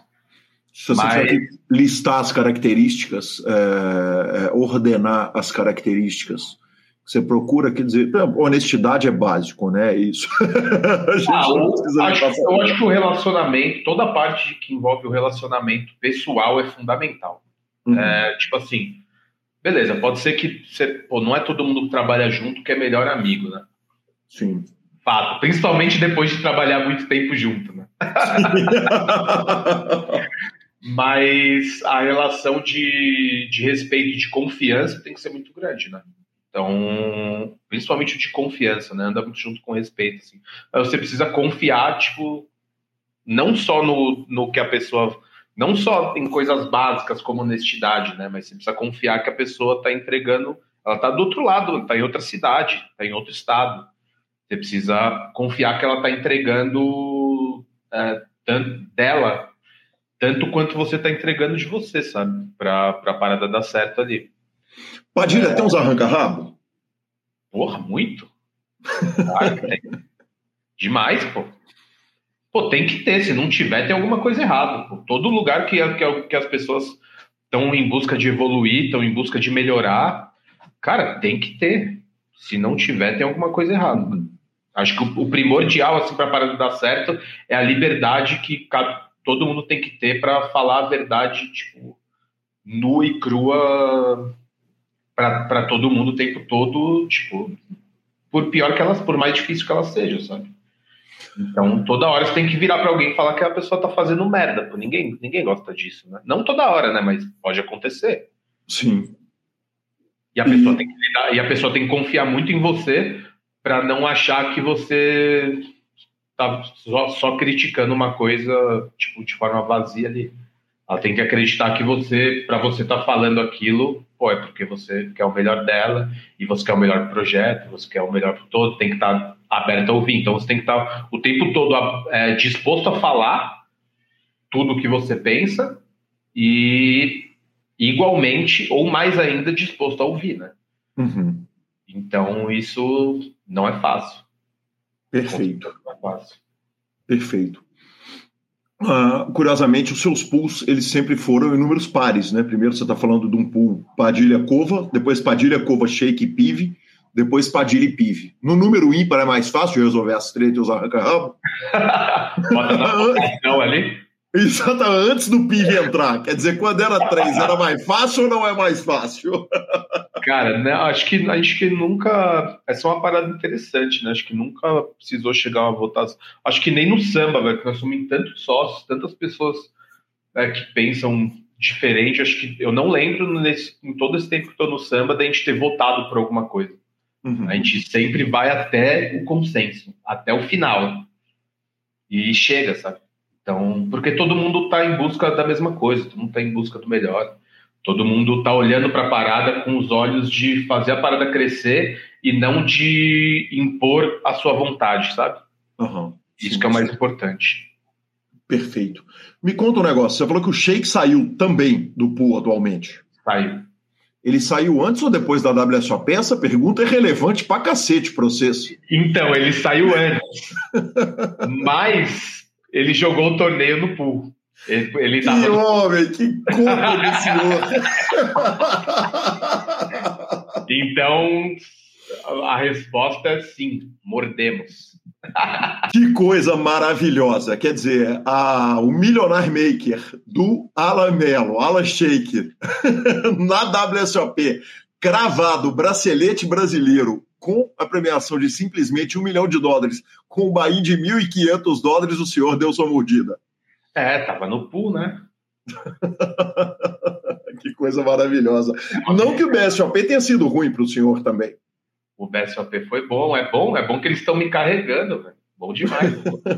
Se você Mas- tiver que listar as características, é, é, ordenar as características você procura, quer dizer, honestidade é básico, né? Isso. A gente Ah, de acho, eu acho que o relacionamento, toda a parte que envolve o relacionamento pessoal é fundamental. Uhum. É, tipo assim, beleza, pode ser que você, pô, não é todo mundo que trabalha junto que é melhor amigo, né? Sim. Fato. Principalmente depois de trabalhar muito tempo junto, né? Mas a relação de, de respeito e de confiança tem que ser muito grande, né? Então, principalmente o de confiança, né? Anda muito junto com respeito, assim. Mas você precisa confiar, tipo, não só no, no que a pessoa. Não só em coisas básicas como honestidade, né? Mas você precisa confiar que a pessoa está entregando. Ela está do outro lado, está em outra cidade, está em outro estado. Você precisa confiar que ela está entregando é, tanto dela, tanto quanto você está entregando de você, sabe? Para a parada dar certo ali. Padilha, tem uns arranca-rabo? Porra, muito? Tem. Demais, pô. Pô, tem que ter. Se não tiver, tem alguma coisa errada. Pô. Todo lugar que, que, que as pessoas estão em busca de evoluir, estão em busca de melhorar. Cara, tem que ter. Se não tiver, tem alguma coisa errada. Acho que o, primordial assim para parar de dar certo é a liberdade que todo mundo tem que ter para falar a verdade, tipo, nua e crua para todo mundo o tempo todo, tipo, por pior que elas, por mais difícil que elas sejam, sabe? Então, toda hora você tem que virar para alguém e falar que a pessoa tá fazendo merda. Pô. Ninguém, ninguém gosta disso, né? Não toda hora, né? Mas pode acontecer. Sim. E a pessoa, Tem, que lidar, e a pessoa tem que confiar muito em você para não achar que você tá só, só, criticando uma coisa tipo de forma vazia ali. Ela tem que acreditar que você, para você tá falando aquilo, pô, é porque você quer o melhor dela e você quer o melhor projeto, você quer o melhor para todo, tem que estar tá aberto a ouvir. Então você tem que estar tá o tempo todo é, disposto a falar tudo o que você pensa e igualmente ou mais ainda disposto a ouvir, né? Uhum. Então isso não é fácil. Perfeito. Não é fácil. Perfeito. Uh, curiosamente, os seus pools eles sempre foram em números pares, né? Primeiro você está falando de um pool Padilha-Cova, depois Padilha-Cova, Shake e Pive, depois Padilha e Pive. No número ímpar é mais fácil de resolver as tretas e os arranca-rabo? Bota na ali. Exato, antes do PIV entrar. Quer dizer, quando era três, era mais fácil ou não é mais fácil? Cara, né, acho, que, acho que nunca. Essa é uma parada interessante, né? Acho que nunca precisou chegar a uma votação. Acho que nem no samba, velho, que nós somos tantos sócios, tantas pessoas né, que pensam diferente. Acho que eu não lembro nesse, em todo esse tempo que estou no samba da gente ter votado por alguma coisa. Uhum. A gente sempre vai até o consenso, até o final. E chega, sabe? Então, porque todo mundo está em busca da mesma coisa, todo mundo está em busca do melhor. Todo mundo está olhando para a parada com os olhos de fazer a parada crescer e não de impor a sua vontade, sabe? Uhum. Isso sim, que é o mais sim. importante. Perfeito. Me conta um negócio. Você falou que o Shake saiu também do pool atualmente. Saiu. Ele saiu antes ou depois da WSOP? Essa pergunta é relevante pra cacete pro processo. Então, ele saiu antes. Mas ele jogou o torneio no pool. Ele, ele que tava... homem, que culpa do senhor! então, a resposta é sim, mordemos. que coisa maravilhosa! Quer dizer, a, o Millionaire Maker do Alan Mello, Alan Shake, na WSOP, cravado, bracelete brasileiro, com a premiação de simplesmente um milhão de dólares, com o Bahia de 1.500 dólares, o senhor deu sua mordida. É, tava no pool, né? que coisa maravilhosa. Não que o BSOP tenha sido ruim para o senhor também. O BSOP foi bom, é bom, é bom que eles estão me carregando, velho. Bom demais.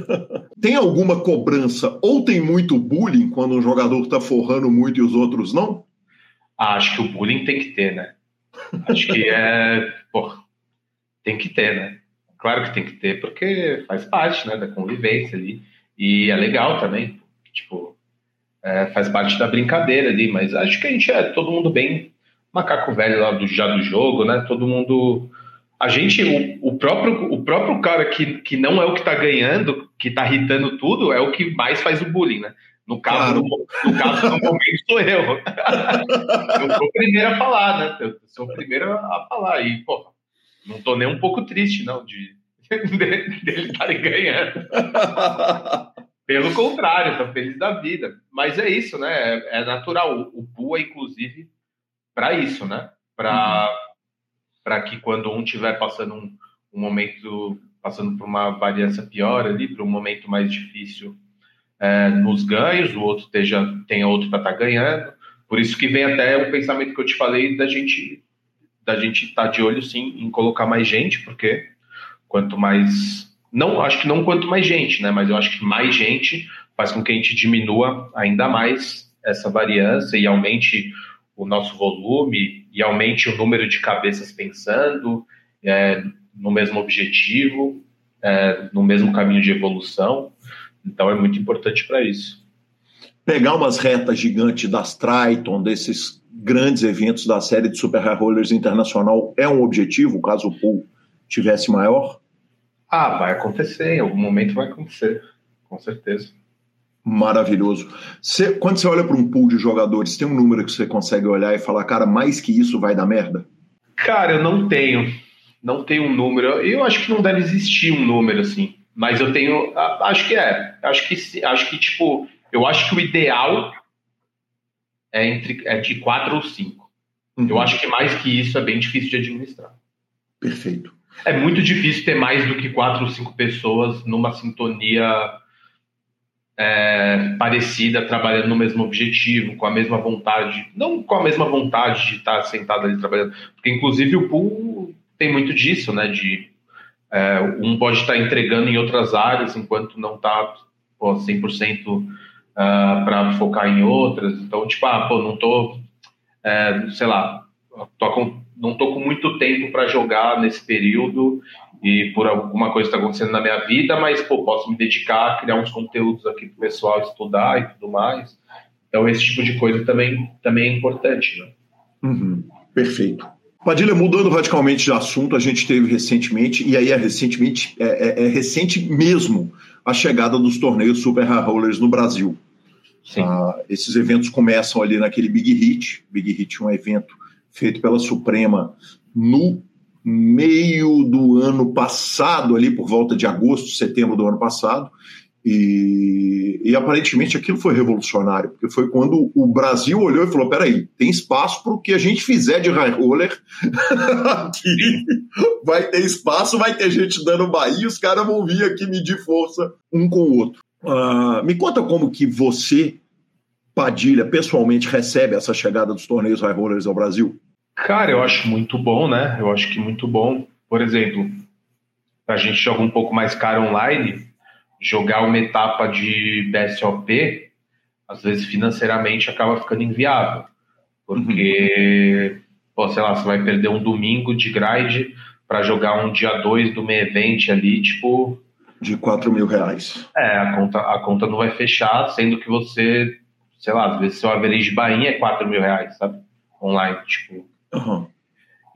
tem alguma cobrança ou tem muito bullying quando um jogador está forrando muito e os outros não? Ah, acho que o bullying tem que ter, né? Acho que é. Tem que ter, né? Claro que tem que ter, porque faz parte né, da convivência ali. E é legal também, tipo, é, faz parte da brincadeira ali, mas acho que a gente é todo mundo bem macaco velho lá do, já do jogo, né? Todo mundo. A gente, o, o, próprio, o próprio cara que, que não é o que tá ganhando, que tá irritando tudo, é o que mais faz o bullying, né? No caso, claro. no, no, caso, no momento sou eu. eu sou o primeiro a falar, né? Eu sou o primeiro a falar. E, porra, não tô nem um pouco triste, não, de, dele estarem ganhando. Pelo contrário, tô feliz da vida. Mas é isso, né? É, é natural. O, o é, inclusive, para isso, né? Para uhum. que quando um estiver passando um, um, momento, passando por uma variância pior ali, para um momento mais difícil é, nos ganhos, o outro esteja, tenha outro para estar tá ganhando. Por isso que vem até o pensamento que eu te falei da gente da gente estar tá de olho sim em colocar mais gente, porque quanto mais não acho que não quanto mais gente, né? Mas eu acho que mais gente faz com que a gente diminua ainda mais essa variância e aumente o nosso volume e aumente o número de cabeças pensando é, no mesmo objetivo, é, no mesmo caminho de evolução. Então é muito importante para isso. Pegar umas retas gigantes das Triton, desses grandes eventos da série de Super High Rollers Internacional é um objetivo, caso o pool tivesse maior? Ah, vai acontecer, em algum momento vai acontecer, com certeza. Maravilhoso. Você, quando você olha para um pool de jogadores, tem um número que você consegue olhar e falar, cara, mais que isso vai dar merda? Cara, eu não tenho. Não tenho um número. Eu acho que não deve existir um número assim. Mas eu tenho. Acho que é. Acho que acho que, tipo, eu acho que o ideal é entre é de quatro ou cinco. Uhum. Eu acho que mais que isso é bem difícil de administrar. Perfeito. É muito difícil ter mais do que quatro ou cinco pessoas numa sintonia é, parecida, trabalhando no mesmo objetivo, com a mesma vontade, não com a mesma vontade de estar sentado ali trabalhando, porque inclusive o pool tem muito disso, né? De é, um pode estar entregando em outras áreas enquanto não está 100% uh, para focar em outras. Então, tipo, ah, pô, não tô, é, sei lá, tô com, não tô com muito tempo para jogar nesse período e por alguma coisa está acontecendo na minha vida, mas pô, posso me dedicar a criar uns conteúdos aqui para o pessoal estudar e tudo mais. Então esse tipo de coisa também, também é importante. Né? Uhum, perfeito. Padilha, mudando radicalmente de assunto, a gente teve recentemente, e aí é recentemente, é, é, é recente mesmo, a chegada dos torneios Super High Rollers no Brasil. Ah, esses eventos começam ali naquele Big Hit. Big Hit é um evento feito pela Suprema no meio do ano passado, ali por volta de agosto, setembro do ano passado, e, e, aparentemente aquilo foi revolucionário, porque foi quando o Brasil olhou e falou: peraí, tem espaço para o que a gente fizer de high roller aqui. Vai ter espaço, vai ter gente dando Bahia, os caras vão vir aqui medir força um com o outro. Uh, me conta como que você, Padilha, pessoalmente recebe essa chegada dos torneios high rollers ao Brasil? Cara, eu acho muito bom, né? Eu acho que muito bom. Por exemplo, a gente joga um pouco mais caro online, jogar uma etapa de BSOP, às vezes financeiramente acaba ficando inviável. Porque, uhum. pô, sei lá, você vai perder um domingo de grind para jogar um dia 2 do meio event ali, tipo. De 4 mil reais. É, a conta, a conta não vai fechar, sendo que você, sei lá, às vezes seu average de bainha é 4 mil reais, sabe? Online, tipo. Uhum.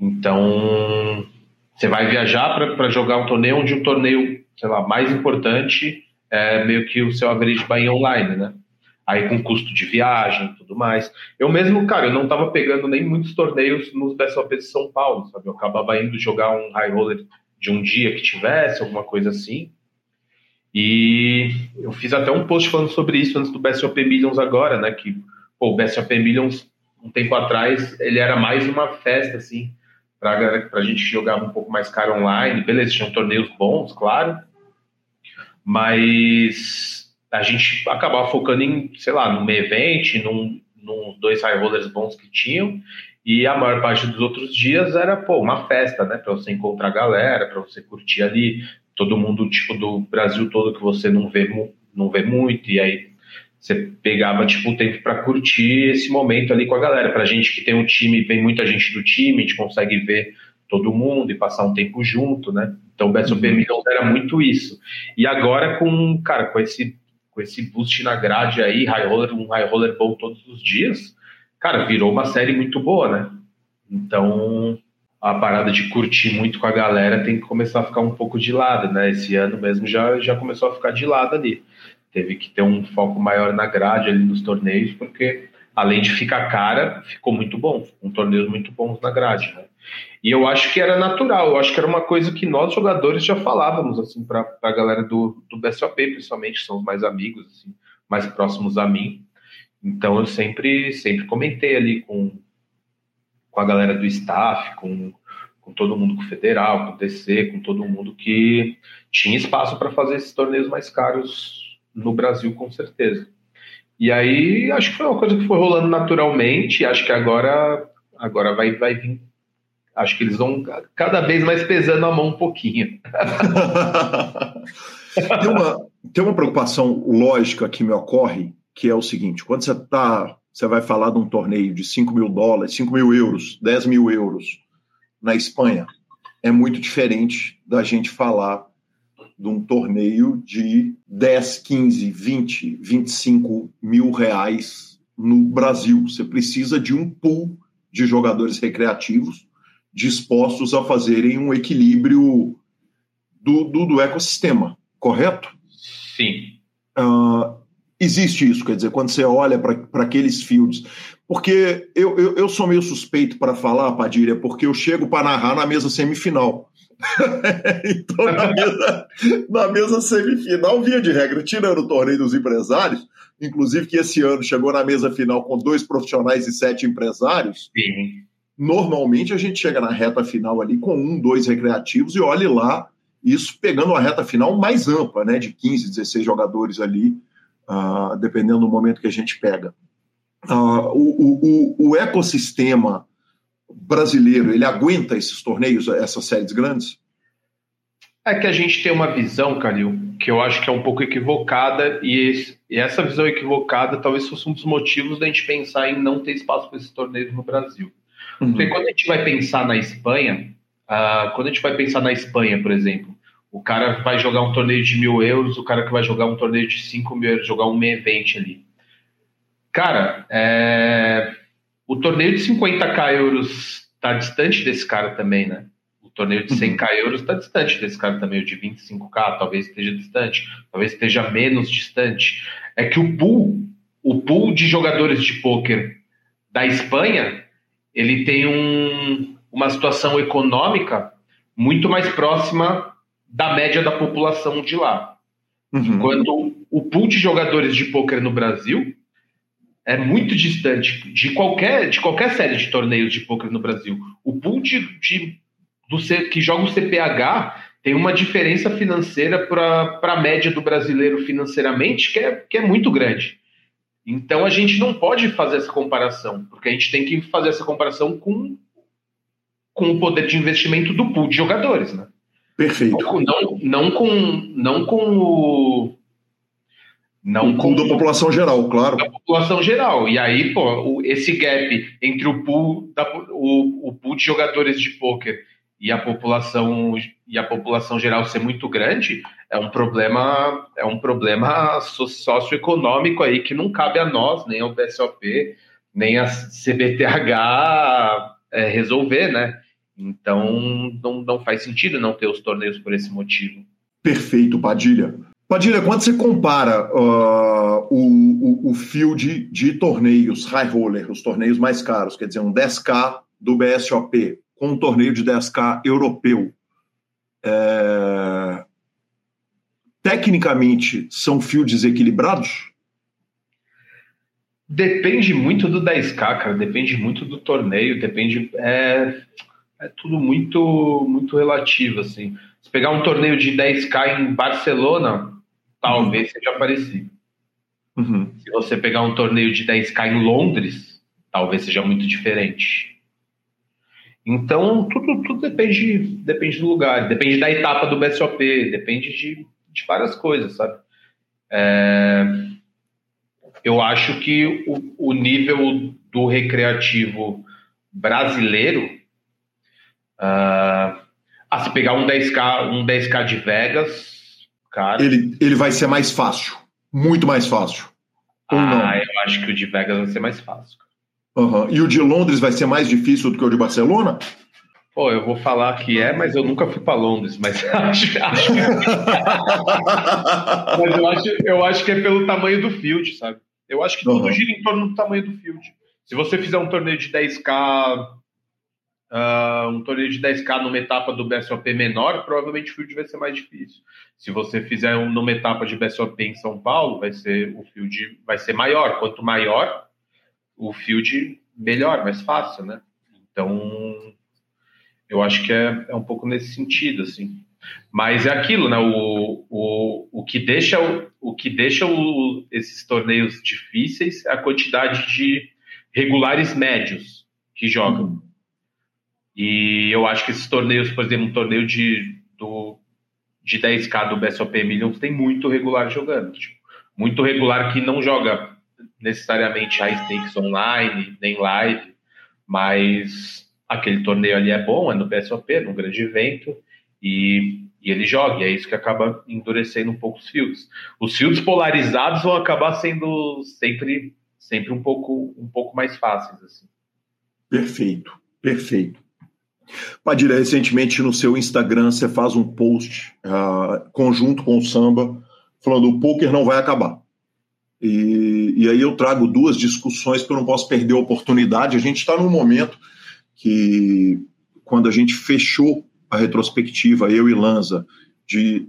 Então, você vai viajar para jogar um torneio onde o torneio, sei lá, mais importante é meio que o seu average buy online, né? Aí com custo de viagem e tudo mais. Eu mesmo, cara, eu não tava pegando nem muitos torneios nos BSOP de São Paulo, sabe? Eu acabava indo jogar um high roller de um dia que tivesse, alguma coisa assim. E eu fiz até um post falando sobre isso antes do BSOP Millions agora, né? Que pô, o BSOP Millions um tempo atrás, ele era mais uma festa, assim, para a gente jogar um pouco mais caro online. Beleza, tinham torneios bons, claro, mas a gente acabava focando em, sei lá, num event, num, num dois high rollers bons que tinham, e a maior parte dos outros dias era, pô, uma festa, né, para você encontrar a galera, para você curtir ali, todo mundo, tipo, do Brasil todo que você não vê, não vê muito, e aí você pegava tipo o tempo para curtir esse momento ali com a galera. Para gente que tem um time, vem muita gente do time, a gente consegue ver todo mundo e passar um tempo junto, né? Então o BSOP uhum. Millions era muito isso. E agora com, cara, com esse com esse boost na grade aí, high roller, um high roller bom todos os dias, cara, virou uma série muito boa, né? Então a parada de curtir muito com a galera tem que começar a ficar um pouco de lado, né? Esse ano mesmo já, já começou a ficar de lado ali teve que ter um foco maior na grade ali nos torneios, porque além de ficar cara, ficou muito bom, com torneios muito bons na grade, né? E eu acho que era natural, eu acho que era uma coisa que nós jogadores já falávamos assim para a galera do, do BSOP, principalmente, que são os mais amigos, assim, mais próximos a mim. Então eu sempre sempre comentei ali com, com a galera do staff, com, com todo mundo com o federal, com o DC, com todo mundo que tinha espaço para fazer esses torneios mais caros no Brasil, com certeza. E aí, acho que foi uma coisa que foi rolando naturalmente, acho que agora, agora vai, vai vir. Acho que eles vão cada vez mais pesando a mão um pouquinho. tem, uma, tem uma preocupação lógica que me ocorre, que é o seguinte: quando você tá, você vai falar de um torneio de 5 mil dólares, 5 mil euros, 10 mil euros na Espanha, é muito diferente da gente falar de um torneio de 10, 15, 20, 25 mil reais no Brasil. Você precisa de um pool de jogadores recreativos dispostos a fazerem um equilíbrio do, do, do ecossistema, correto? Sim. Uh, existe isso, quer dizer, quando você olha para aqueles fields. Porque eu, eu, eu sou meio suspeito para falar, Padilha, porque eu chego para narrar na mesa semifinal. então, na mesa, na mesa semifinal, via de regra, tirando o torneio dos empresários, inclusive que esse ano chegou na mesa final com dois profissionais e sete empresários. Sim. Normalmente a gente chega na reta final ali com um, dois recreativos e olhe lá, isso pegando a reta final mais ampla, né, de 15, 16 jogadores ali, uh, dependendo do momento que a gente pega. Uh, o, o, o ecossistema brasileiro, ele aguenta esses torneios, essas séries grandes? É que a gente tem uma visão, Calil, que eu acho que é um pouco equivocada, e, esse, e, essa visão equivocada talvez fosse um dos motivos da gente pensar em não ter espaço para esses torneios no Brasil. Uhum. Porque quando a gente vai pensar na Espanha, uh, quando a gente vai pensar na Espanha, por exemplo, o cara vai jogar um torneio de mil euros, o cara que vai jogar um torneio de cinco mil euros, jogar um meio evento ali. Cara, é, o torneio de 50k euros está distante desse cara também, né? O torneio de 100k uhum. euros está distante desse cara também. O de 25k talvez esteja distante, talvez esteja menos distante. É que o pool, o pool de jogadores de pôquer da Espanha, ele tem um, uma situação econômica muito mais próxima da média da população de lá. Uhum. Enquanto o pool de jogadores de pôquer no Brasil é muito distante de qualquer, de qualquer série de torneios de poker no Brasil. O pool de, de do que joga o CPH tem uma diferença financeira para a média do brasileiro financeiramente que é, que é muito grande. Então a gente não pode fazer essa comparação, porque a gente tem que fazer essa comparação com, com o poder de investimento do pool de jogadores, né? Perfeito. Não, não, com, não com o, não com da população geral, claro. Da população geral. E aí, pô, esse gap entre o pool, da, o, o pool de jogadores de pôquer e a população e a população geral ser muito grande é um problema é um problema socioeconômico aí que não cabe a nós nem ao BSOP nem a CBTH é, resolver, né? Então não, não faz sentido não ter os torneios por esse motivo. Perfeito, Padilha. Padilha, quando você compara uh, o, o, o field de torneios high roller, os torneios mais caros, quer dizer, um 10K do BSOP com um torneio de 10K europeu, é... tecnicamente são fields equilibrados? Depende muito do 10K, cara, depende muito do torneio, depende. É, é tudo muito, muito relativo, assim. Se pegar um torneio de 10K em Barcelona, talvez uhum. seja parecido. Uhum. Se você pegar um torneio de 10K em Londres, talvez seja muito diferente. Então, tudo, tudo depende, depende do lugar, depende da etapa do BSOP, depende de, de várias coisas, sabe? É, eu acho que o, o, nível do recreativo brasileiro, uh, a se pegar um 10K, um 10K de Vegas, Cara. Ele, ele vai ser mais fácil. Muito mais fácil. ah, eu acho que o de Vegas vai ser mais fácil. Uhum. E o de Londres vai ser mais difícil do que o de Barcelona? Pô, eu vou falar que é, mas eu nunca fui para Londres, mas acho, acho que... mas eu acho, eu acho que é pelo tamanho do field, sabe? Eu acho que tudo uhum. gira em torno do tamanho do field. Se você fizer um torneio de 10k uh, um torneio de 10K numa etapa do BSOP menor, provavelmente o field vai ser mais difícil. Se você fizer um, numa etapa de BSOP em São Paulo, vai ser o field vai ser maior. Quanto maior o field, melhor, mais fácil, né? Então, eu acho que é, é um pouco nesse sentido, assim. Mas é aquilo, né? O, o, o que deixa, o, o que deixa o, esses torneios difíceis é a quantidade de regulares médios que jogam. E eu acho que esses torneios, por exemplo, um torneio de, do, de 10K do BSOP Millions tem muito regular jogando. Tipo, muito regular que não joga necessariamente high stakes online, nem live, mas aquele torneio ali é bom, é no BSOP, num grande evento, e, e ele joga, e é isso que acaba endurecendo um pouco os fields. Os fields polarizados vão acabar sendo sempre, sempre um, pouco, um pouco mais fáceis. Assim. Perfeito, perfeito. Padilha, recentemente no seu Instagram você faz um post uh, conjunto com o samba falando o poker não vai acabar. E, e aí eu trago duas discussões que eu não posso perder a oportunidade. A gente está num momento que, quando a gente fechou a retrospectiva, eu e Lanza, de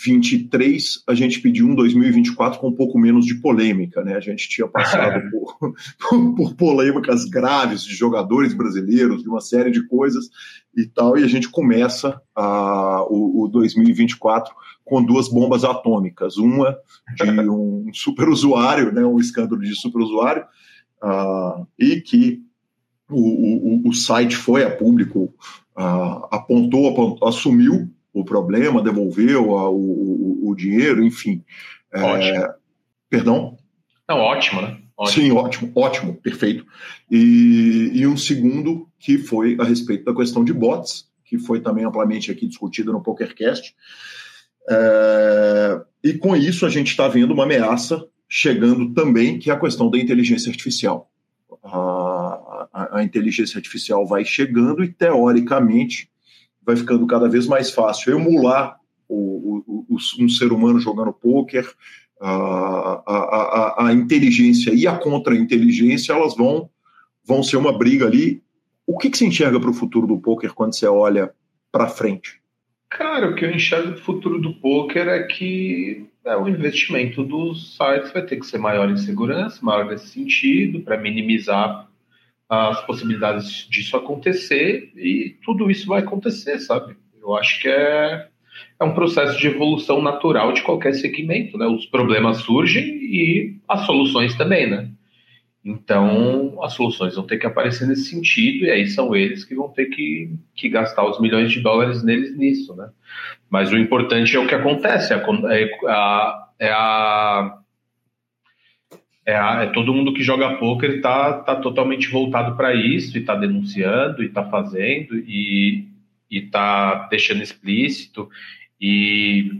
2023, a gente pediu um 2024 com um pouco menos de polêmica, né? A gente tinha passado por, por polêmicas graves de jogadores brasileiros, de uma série de coisas e tal, e a gente começa a, o, o 2024 com duas bombas atômicas, uma de um superusuário, né, um escândalo de superusuário, uh, e que o, o, o, site foi a público, uh, apontou, apontou, assumiu o problema, devolveu a, o, o, dinheiro, enfim. É, ótimo. É, perdão? Não, ótimo, né? Ótimo. Sim, ótimo, ótimo, perfeito. E, e um segundo que foi a respeito da questão de bots, que foi também amplamente aqui discutida no PokerCast. É, e com isso a gente está vendo uma ameaça chegando também, que é a questão da inteligência artificial. A, a, a inteligência artificial vai chegando e, teoricamente, vai ficando cada vez mais fácil emular o, o, o, um ser humano jogando pôquer, a, a, a, inteligência e a contra-inteligência, elas vão, vão ser uma briga ali. O que, que você enxerga para o futuro do poker quando você olha para frente? Cara, o que eu enxergo do futuro do poker é que é, o investimento dos sites vai ter que ser maior em segurança, maior nesse sentido, para minimizar as possibilidades disso acontecer e tudo isso vai acontecer, sabe? Eu acho que é, é um processo de evolução natural de qualquer segmento, né? Os problemas surgem e as soluções também, né? Então, as soluções vão ter que aparecer nesse sentido, e aí são eles que vão ter que, que gastar os milhões de dólares neles nisso, né? Mas o importante é o que acontece, é a, é a, é, é todo mundo que joga poker está tá totalmente voltado para isso, e está denunciando, e está fazendo, e está deixando explícito, e,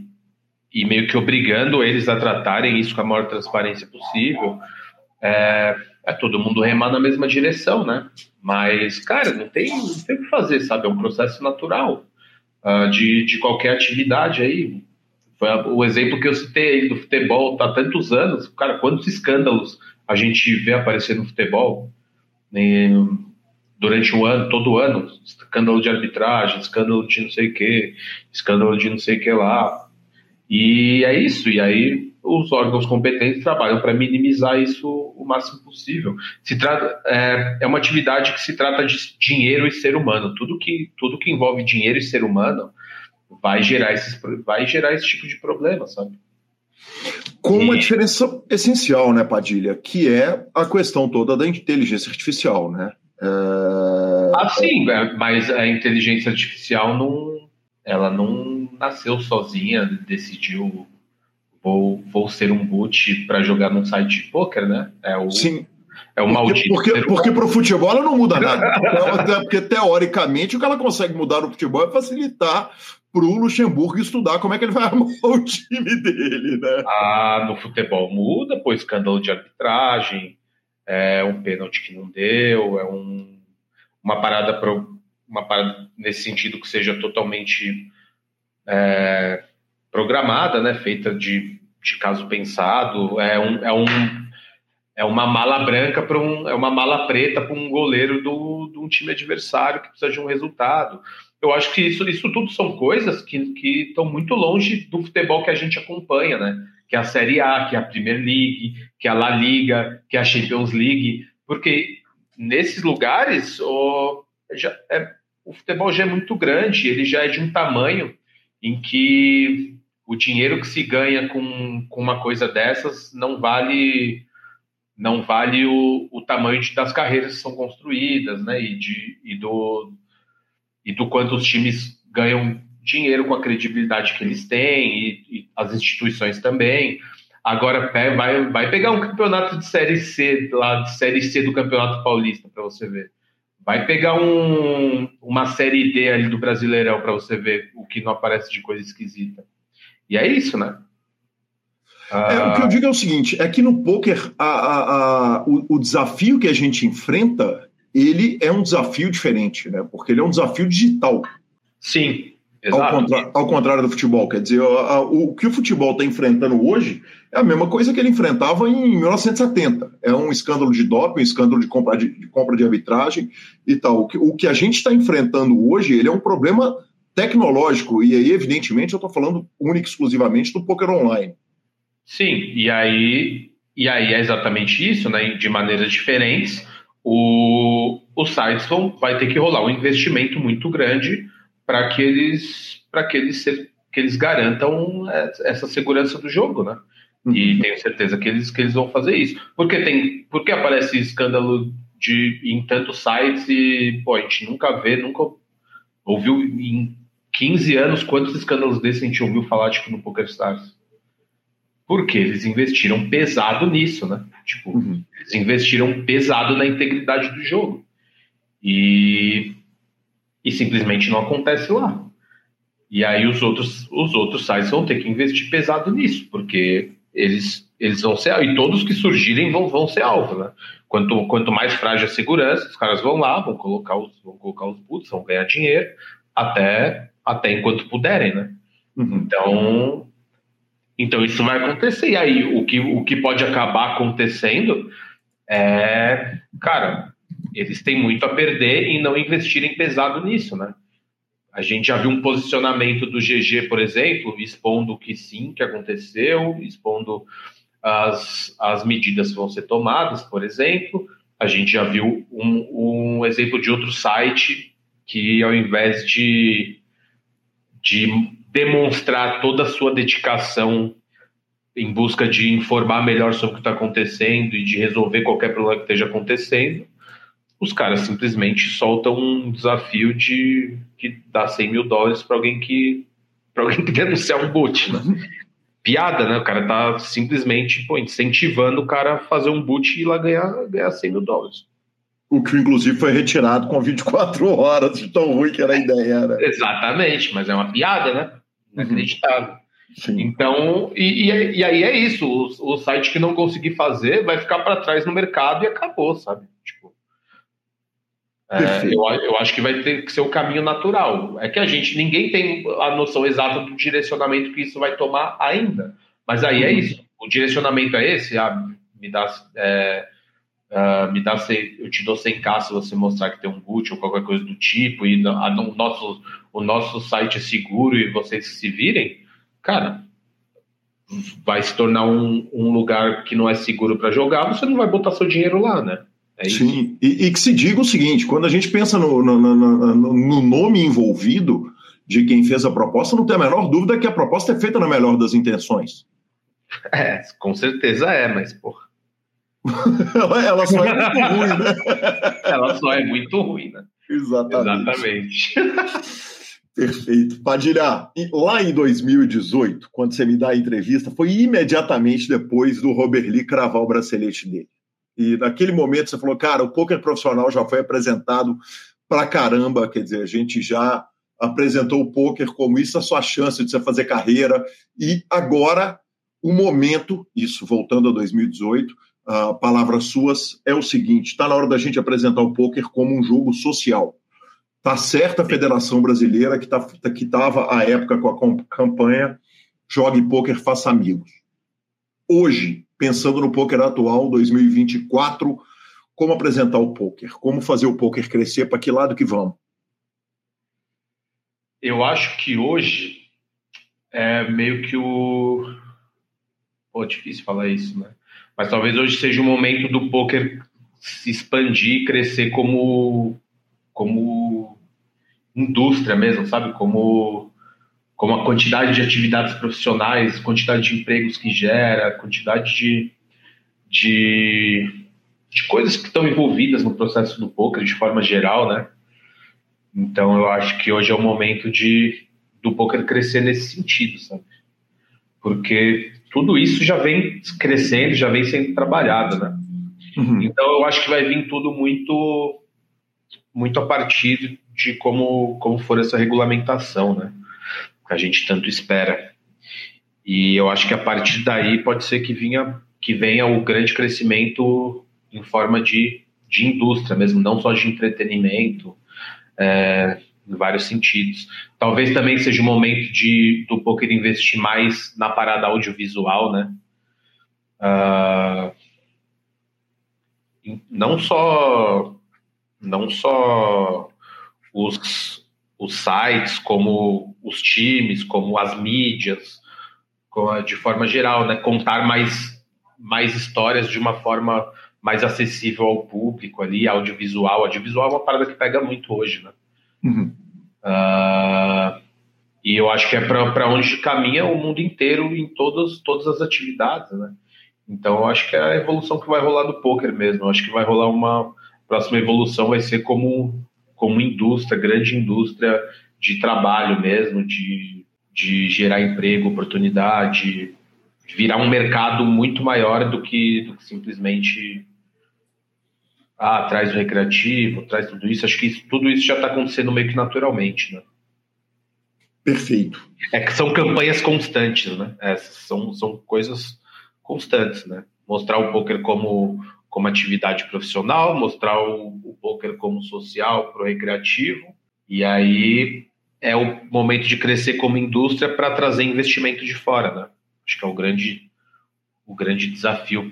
e meio que obrigando eles a tratarem isso com a maior transparência possível. É, é todo mundo remar na mesma direção, né? Mas, cara, não tem, não tem o que fazer, sabe? É um processo natural uh, de, de qualquer atividade aí. Foi o exemplo que eu citei aí do futebol, tá há tantos anos, cara, quantos escândalos a gente vê aparecer no futebol né? durante o ano, todo ano, escândalo de arbitragem, escândalo de não sei o que, escândalo de não sei o que lá. E é isso, e aí os órgãos competentes trabalham para minimizar isso o máximo possível. Se trata, é, é, uma atividade que se trata de dinheiro e ser humano. Tudo que, tudo que envolve dinheiro e ser humano vai gerar, esses, vai gerar esse tipo de problema, sabe? Com uma diferença essencial, né, Padilha, que é a questão toda da inteligência artificial, né? É... Ah, sim, é, mas a inteligência artificial não, ela não nasceu sozinha, decidiu vou, vou ser um boot para jogar num site de poker, né? É o, Sim. É o porque, maldito. Porque, porque para o futebol ela não muda nada. porque, teoricamente, o que ela consegue mudar no futebol é facilitar para o Luxemburgo estudar como é que ele vai armar o time dele, né? Ah, no futebol muda, pô, escândalo de arbitragem, é um pênalti que não deu, é um, uma parada pro, uma parada nesse sentido que seja totalmente é, programada, né, feita de, de caso pensado, é um, é um é uma mala branca para um é uma mala preta para um goleiro do, de um time adversário que precisa de um resultado. Eu acho que isso, isso tudo são coisas que, estão muito longe do futebol que a gente acompanha, né? Que é a Série A, que é a Premier League, que é a La Liga, que é a Champions League, porque nesses lugares o, já é, o futebol já é muito grande, ele já é de um tamanho em que o dinheiro que se ganha com, com uma coisa dessas não vale não vale o, o tamanho das carreiras que são construídas, né? E, de, e, do, e do quanto os times ganham dinheiro com a credibilidade que eles têm e, e as instituições também. Agora vai, vai pegar um campeonato de Série C, lá de Série C do Campeonato Paulista, para você ver. Vai pegar um, uma Série D ali do Brasileirão para você ver o que não aparece de coisa esquisita. E é isso, né? É, o que eu digo é o seguinte: é que no poker a, a, a, o, o, desafio que a gente enfrenta ele é um desafio diferente, né? Porque ele é um desafio digital. Sim. Ao, contra ao, contrário do futebol. Quer dizer, a, a, o, o, que o futebol está enfrentando hoje é a mesma coisa que ele enfrentava em 1970. É um escândalo de doping, um escândalo de compra de, de compra de arbitragem e tal. O que, o que a gente está enfrentando hoje ele é um problema tecnológico, e aí, evidentemente, eu estou falando única e exclusivamente do poker online. Sim, e aí, e aí é exatamente isso, né? De maneiras diferentes, o, o sites vão, vai ter que rolar um investimento muito grande para que eles para que eles que eles garantam essa segurança do jogo, né? Uhum. E tenho certeza que eles que eles vão fazer isso. Porque tem, porque aparece escândalo de em tantos sites e pô, a gente nunca vê, nunca ouviu em 15 anos quantos escândalos desses a gente ouviu falar tipo no PokerStars. Porque eles investiram pesado nisso, né? Tipo, uhum. eles investiram pesado na integridade do jogo. E e simplesmente não acontece lá. E aí os outros, os outros sites vão ter que investir pesado nisso, porque eles, eles vão ser, e todos que surgirem vão, vão ser alvo, né? Quanto, quanto mais frágil a segurança, os caras vão lá, vão colocar os, vão colocar os putos, vão ganhar dinheiro, até, até enquanto puderem, né? Uhum. Então, então isso vai acontecer. E aí, o que, o que pode acabar acontecendo é, cara, eles têm muito a perder em não investirem pesado nisso, né? A gente já viu um posicionamento do GG, por exemplo, expondo que sim, que aconteceu, expondo as, as medidas que vão ser tomadas, por exemplo. A gente já viu um, um exemplo de outro site que, ao invés de, de demonstrar toda a sua dedicação em busca de informar melhor sobre o que está acontecendo e de resolver qualquer problema que esteja acontecendo, os caras simplesmente soltam um desafio de que dá 100 mil dólares para alguém que para alguém que denunciar um boot, né? Piada, né? O cara tá simplesmente pô, incentivando o cara a fazer um boot e ir lá ganhar, ganhar 100 mil dólares. O que, inclusive, foi retirado com 24 horas, de tão ruim que era a ideia, né? Exatamente, mas é uma piada, né? Inacreditável. Uhum. Então, e, e, e, aí é isso. O, o site que não conseguir fazer vai ficar para trás no mercado e acabou, sabe? Tipo, é, eu, eu, acho que vai ter que ser o caminho natural. É que a gente, ninguém tem a noção exata do direcionamento que isso vai tomar ainda. Mas aí é uhum. isso. O direcionamento é esse, ah, me dá, é, uh, me dá eu te dou 100k se você mostrar que tem um boot ou qualquer coisa do tipo, e a, o, nosso, o nosso site é seguro e vocês se virem, cara, vai se tornar um, um lugar que não é seguro para jogar, você não vai botar seu dinheiro lá, né? É Sim, e, e, que se diga o seguinte: quando a gente pensa no, no, no, no, nome envolvido de quem fez a proposta, não tem a menor dúvida que a proposta é feita na melhor das intenções. É, com certeza é, mas, porra. ela, ela só é muito ruim, né? ela só é muito ruim, né? Exatamente. Exatamente. Perfeito. Padilha, lá em 2018, quando você me dá a entrevista, foi imediatamente depois do Robert Lee cravar o bracelete dele. E naquele momento você falou, cara, o poker profissional já foi apresentado pra caramba, quer dizer, a gente já apresentou o poker como isso a sua chance de você fazer carreira e agora o momento, isso voltando a 2018, uh, palavras suas, é o seguinte: está na hora da gente apresentar o poker como um jogo social. Tá certa a Federação Brasileira que tá, que estava à época com a campanha Jogue Poker, faça amigos. Hoje, pensando no poker atual, 2024, como apresentar o poker? Como fazer o poker crescer? Para que lado que vamos? Eu acho que hoje é meio que o. Pô, difícil falar isso, né? Mas talvez hoje seja o momento do poker se expandir e crescer como, como indústria mesmo, sabe? Como como a quantidade de atividades profissionais, quantidade de empregos que gera, quantidade de, de, de coisas que estão envolvidas no processo do poker de forma geral, né? Então eu acho que hoje é o momento de do poker crescer nesse sentido, sabe? Porque tudo isso já vem crescendo, já vem sendo trabalhado, né? Uhum. Então eu acho que vai vir tudo muito muito a partir de como como for essa regulamentação, né? que a gente tanto espera. E eu acho que a partir daí pode ser que, vinha, que venha o grande crescimento em forma de, de indústria mesmo, não só de entretenimento. É, em vários sentidos. Talvez também seja o momento de do poker investir mais na parada audiovisual, né? Uh, não só não só os, os sites, como os times, como as mídias, de forma geral, né? Contar mais mais histórias de uma forma mais acessível ao público ali, audiovisual. Audiovisual é uma parada que pega muito hoje, né? Uhum. Uh, e eu acho que é para onde caminha o mundo inteiro em todas, todas as atividades, né? Então eu acho que é a evolução que vai rolar do poker mesmo. Eu acho que vai rolar uma próxima evolução vai ser como como indústria, grande indústria de trabalho mesmo, de, de gerar emprego, oportunidade, virar um mercado muito maior do que, do que simplesmente ah, traz o recreativo, traz tudo isso. Acho que isso, tudo isso já está acontecendo meio que naturalmente, né? Perfeito. É que são campanhas constantes, né? É, são, são coisas constantes, né? Mostrar o poker como, como atividade profissional, mostrar o, o poker como social para o recreativo, e aí é o momento de crescer como indústria para trazer investimento de fora, né? Acho que é o grande, o grande desafio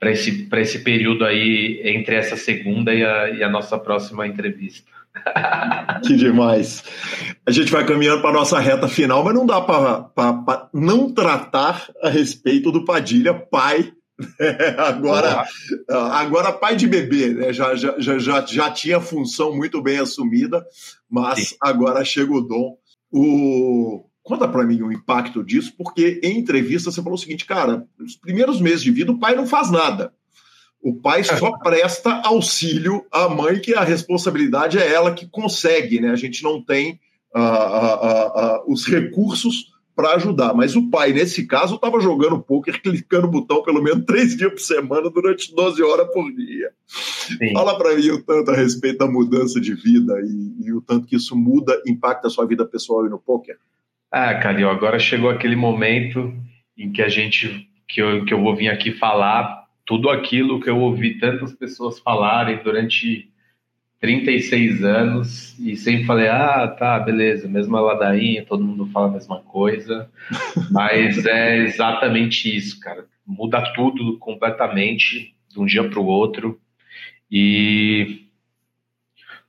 para esse, esse período aí entre essa segunda e a, e a nossa próxima entrevista. que demais. A gente vai caminhando para a nossa reta final, mas não dá para não tratar a respeito do Padilha, pai. agora, agora pai de bebê, né? já, já, já, já tinha função muito bem assumida, mas Sim. agora chega o dom. O, Conta para mim o impacto disso, porque em entrevista você falou o seguinte, cara, nos primeiros meses de vida o pai não faz nada. O pai só presta auxílio à mãe, que a responsabilidade é ela que consegue, né? A gente não tem uh, uh, uh, os recursos para ajudar. Mas o pai, nesse caso, estava jogando poker, clicando o botão pelo menos três dias por semana, durante 12 horas por dia. Sim. Fala para mim o tanto a respeito da mudança de vida e, e, o tanto que isso muda, impacta a sua vida pessoal e no poker. Ah, Calil, agora chegou aquele momento em que a gente, que eu, que eu vou vir aqui falar tudo aquilo que eu ouvi tantas pessoas falarem durante 36 anos e sempre falei, ah, tá, beleza, mesma ladainha, todo mundo fala a mesma coisa, mas é exatamente isso, cara. Muda tudo completamente de um dia para o outro. E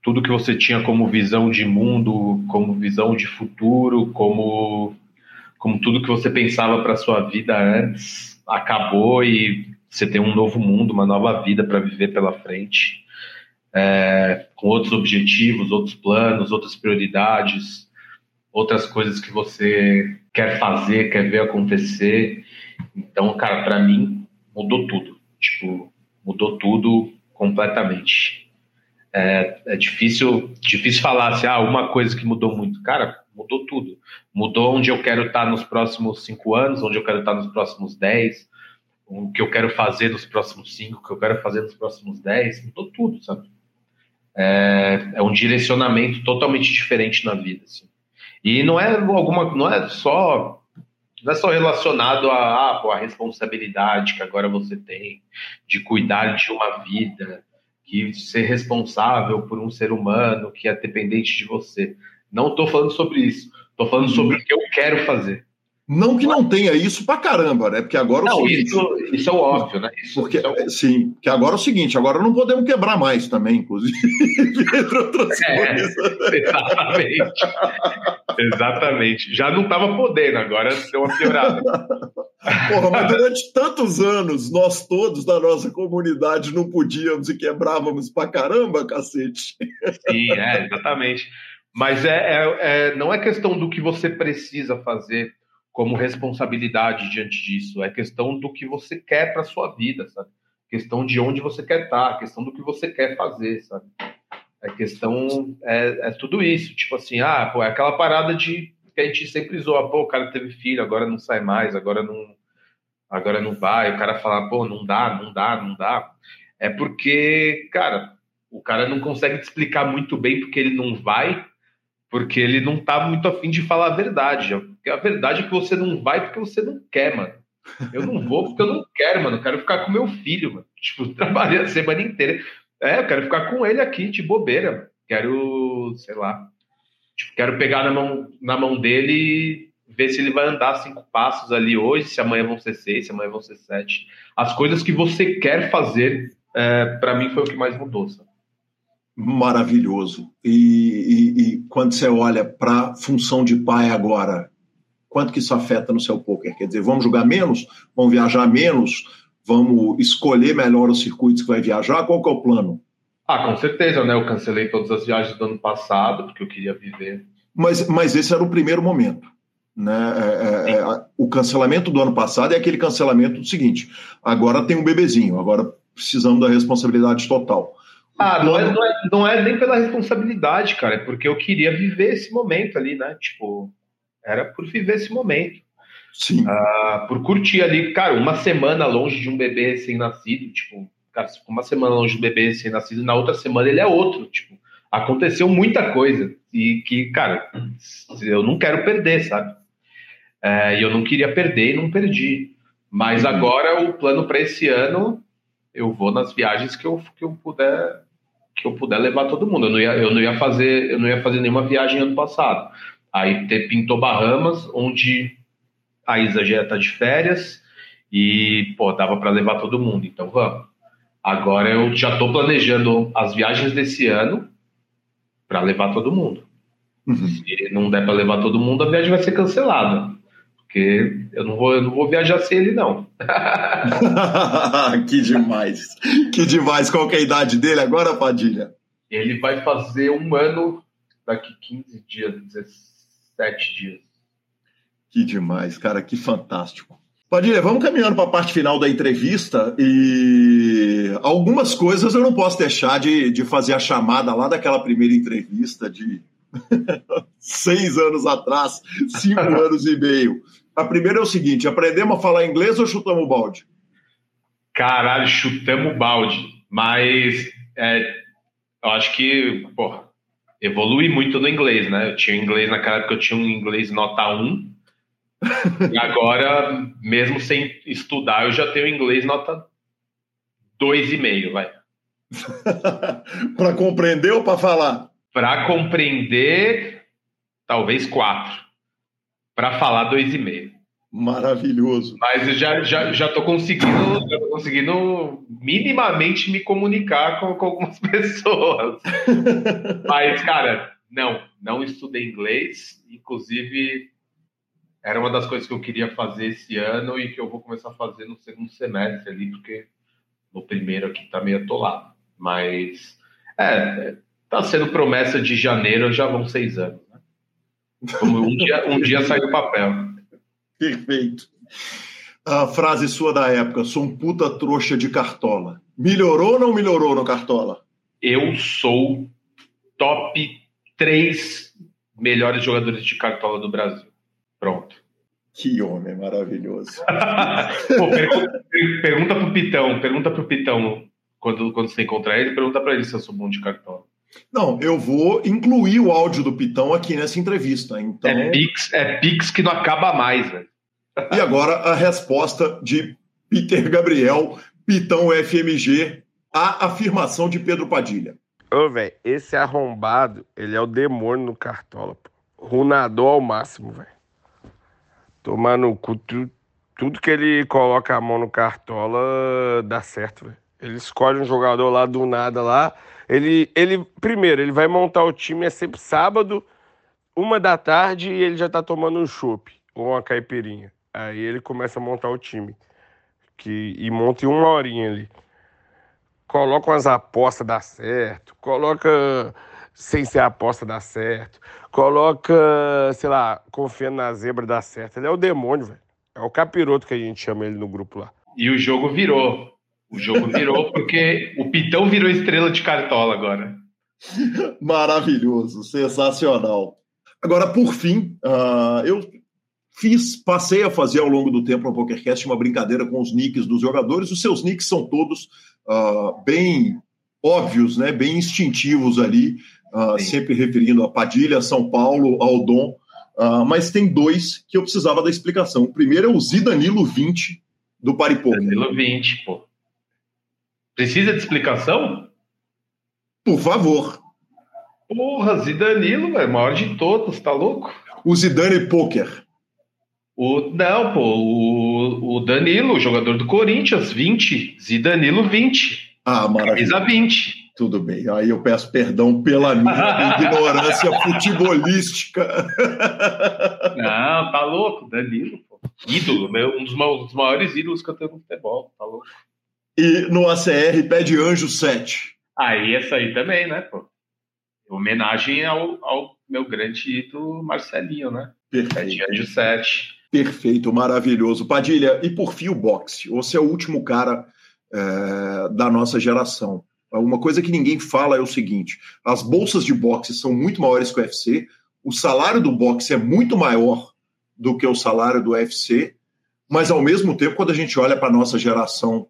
tudo que você tinha como visão de mundo, como visão de futuro, como, como tudo que você pensava para sua vida antes, acabou e você tem um novo mundo, uma nova vida para viver pela frente, é, com outros objetivos, outros planos, outras prioridades, outras coisas que você quer fazer, quer ver acontecer. Então, cara, para mim mudou tudo. Tipo, mudou tudo completamente é, é, difícil, difícil falar assim, ah, uma coisa que mudou muito. Cara, mudou tudo. Mudou onde eu quero estar nos próximos cinco anos, onde eu quero estar nos próximos dez, o que eu quero fazer nos próximos cinco, o que eu quero fazer nos próximos dez, mudou tudo, sabe? É, é um direcionamento totalmente diferente na vida, assim. E não é alguma, não é só não é só relacionado a, ah, pô, a responsabilidade que agora você tem de cuidar de uma vida, que ser responsável por um ser humano que é dependente de você. Não estou falando sobre isso. Estou falando sobre o que eu quero fazer. Não que não tenha isso pra caramba, né? Porque agora não, seguinte, isso, isso é óbvio, né? Isso, porque, isso é Sim, que agora é o seguinte, agora não podemos quebrar mais também, inclusive, entre outras é, coisas. Exatamente. exatamente. Já não estava podendo, agora deu uma piorada. Porra, mas durante tantos anos, nós todos da nossa comunidade não podíamos e quebrávamos pra caramba, cacete. Sim, é, exatamente. Mas é, é, é não é questão do que você precisa fazer como responsabilidade diante disso. É questão do que você quer para sua vida, sabe? Questão de onde você quer estar, questão do que você quer fazer, sabe? É questão é, é tudo isso, tipo assim, ah, pô, é aquela parada de que a gente sempre zoa, pô, o cara teve filho, agora não sai mais, agora não agora não vai, o cara fala, pô, não dá, não dá, não dá. É porque, cara, o cara não consegue te explicar muito bem porque ele não vai, porque ele não tá muito afim de falar a verdade. A verdade é que você não vai porque você não quer, mano. Eu não vou porque eu não quero, mano. Eu quero ficar com meu filho, mano. Tipo, trabalhando a semana inteira. É, eu quero ficar com ele aqui, de bobeira. Quero, sei lá, tipo, quero pegar na mão, na mão dele e ver se ele vai andar cinco passos ali hoje, se amanhã vão ser seis, se amanhã vão ser sete. As coisas que você quer fazer, é, para mim, foi o que mais mudou. Sabe? Maravilhoso. E, e, e quando você olha para função de pai agora, quanto que isso afeta no seu poker? Quer dizer, vamos jogar menos? Vamos viajar menos? Vamos escolher melhor os circuitos que vai viajar? Qual que é o plano? Ah, com certeza, né? Eu cancelei todas as viagens do ano passado, porque eu queria viver. Mas, mas esse era o primeiro momento. Né? É, é, é, o cancelamento do ano passado é aquele cancelamento do seguinte: agora tem um bebezinho, agora precisamos da responsabilidade total. Ah, não é, não é, não é nem pela responsabilidade, cara, é porque eu queria viver esse momento ali, né? Tipo, era por viver esse momento. Sim. Ah, por curtir ali, cara, uma semana longe de um bebê recém-nascido, tipo, cara, uma semana longe do bebê recém-nascido, na outra semana ele é outro, tipo, aconteceu muita coisa e que, cara, eu não quero perder, sabe? É, e eu não queria perder e não perdi. Mas uhum. agora o plano para esse ano, eu vou nas viagens que eu, que eu puder que eu puder levar todo mundo. Eu não ia, eu não ia fazer eu não ia fazer nenhuma viagem ano passado. Aí pintou Bahamas, onde a Isa já está de férias e, pô, dava para levar todo mundo, então vamos. Agora eu já estou planejando as viagens desse ano para levar todo mundo. Uhum. Se não der para levar todo mundo, a viagem vai ser cancelada. Porque eu não vou, eu não vou viajar sem ele, não. que demais. Que demais. Qual é a idade dele agora, Padilha? Ele vai fazer um ano daqui 15 dias, 17 dias. Que demais, cara, que fantástico. Padilha, vamos caminhando para a parte final da entrevista e algumas coisas eu não posso deixar de, de fazer a chamada lá daquela primeira entrevista de seis anos atrás, cinco anos e meio. A primeira é o seguinte: aprendemos a falar inglês ou chutamos o balde? Caralho, chutamos o balde. Mas é, eu acho que, porra, evolui muito no inglês, né? Eu tinha inglês naquela época, eu tinha um inglês nota 1 e agora, mesmo sem estudar, eu já tenho inglês nota 2,5, vai. para compreender ou para falar? Para compreender, talvez 4. Para falar, 2,5. Maravilhoso. Mas eu já, já, já tô conseguindo, já tô conseguindo minimamente me comunicar com, com algumas pessoas. Mas, cara, não, não estudei inglês. Inclusive, era uma das coisas que eu queria fazer esse ano e que eu vou começar a fazer no segundo semestre ali, porque no primeiro aqui tá meio atolado. Mas é, tá sendo promessa de janeiro, já vão seis anos. Né? Como um dia, um dia sai do papel. Perfeito. A frase sua da época, sou um puta trouxa de cartola. Melhorou ou não melhorou no cartola? Eu sou top 3 melhores jogadores de cartola do Brasil. Pronto. Que homem maravilhoso. Pô, pergunta, pergunta pro Pitão, pergunta pro Pitão quando, quando você encontrar ele, pergunta para ele se eu sou bom de cartola. Não, eu vou incluir o áudio do Pitão aqui nessa entrevista. Então... É Pix, é Pix que não acaba mais, velho. E agora a resposta de Peter Gabriel, Pitão FMG, à afirmação de Pedro Padilha. Ô, velho, esse arrombado, ele é o demônio no cartola, pô. Runador ao máximo, velho. Tomar no cu, tu, tudo que ele coloca a mão no cartola dá certo, velho. Ele escolhe um jogador lá do nada lá. Ele, ele, primeiro, ele vai montar o time, é sempre sábado, uma da tarde, e ele já tá tomando um chopp ou uma caipirinha. Aí ele começa a montar o time. Que, e monta em uma horinha ali. Coloca umas apostas, dá certo. Coloca sem ser aposta, dá certo. Coloca, sei lá, confiando na zebra, dá certo. Ele é o demônio, velho. É o capiroto que a gente chama ele no grupo lá. E o jogo virou. O jogo virou porque o Pitão virou estrela de cartola agora. Maravilhoso, sensacional. Agora, por fim, uh, eu fiz, passei a fazer ao longo do tempo no PokerCast uma brincadeira com os nicks dos jogadores. Os seus nicks são todos uh, bem óbvios, né, bem instintivos ali uh, sempre referindo a Padilha, São Paulo, ao Dom, uh, mas tem dois que eu precisava da explicação. O primeiro é o Zidanilo 20 do Paripoca. Danilo 20, pô. Precisa de explicação? Por favor. Porra, Zidanilo, velho, maior de todos, tá louco? O Zidane Poker. O, não, pô, o, o Danilo, jogador do Corinthians, 20. Zidanilo, 20. Ah, maravilha. Camisa 20. Tudo bem. Aí eu peço perdão pela minha ignorância futebolística. Não, tá louco, Danilo, pô. Ídolo, meu, um dos, maiores ídolos que eu tenho no futebol, tá louco. E no ACR pede Anjo 7. Aí essa aí também, né, pô? Homenagem ao, ao meu grande ídolo Marcelinho, né? Perfeito. Pede Anjo 7. Perfeito, maravilhoso. Padilha, e por fim o boxe. Você é o último cara é, da nossa geração. Uma coisa que ninguém fala é o seguinte: as bolsas de boxe são muito maiores que o UFC, o salário do boxe é muito maior do que o salário do UFC, mas ao mesmo tempo, quando a gente olha para a nossa geração,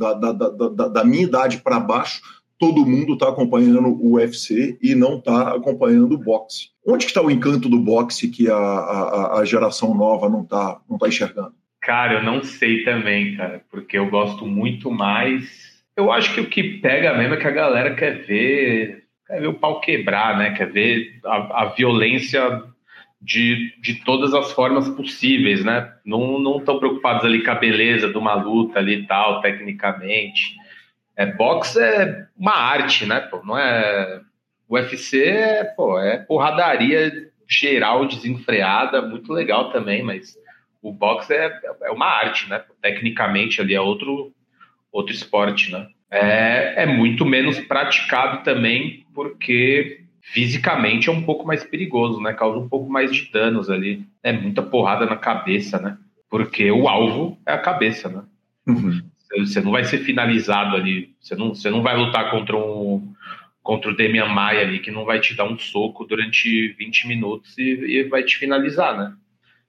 da, da, da, da minha idade para baixo, todo mundo está acompanhando o UFC e não está acompanhando o boxe. Onde está o encanto do boxe que a, a, a geração nova não está não tá enxergando? Cara, eu não sei também, cara, porque eu gosto muito mais. Eu acho que o que pega mesmo é que a galera quer ver, quer ver o pau quebrar, né? Quer ver a, a violência de, de todas as formas possíveis, né? Não estão preocupados ali com a beleza de uma luta ali e tal, tecnicamente é, boxe é uma arte, né? Pô, não é. O UFC é, pô, é porradaria geral, desenfreada, muito legal também, mas o boxe é, é uma arte, né? Tecnicamente ali é outro, outro esporte, né? É, é muito menos praticado também porque fisicamente é um pouco mais perigoso, né? Causa um pouco mais de danos ali. É muita porrada na cabeça, né? Porque o alvo é a cabeça, né? Uhum. Você não vai ser finalizado ali. Você não, você não vai lutar contra um contra o Demian Maia ali, que não vai te dar um soco durante 20 minutos e, e vai te finalizar, né?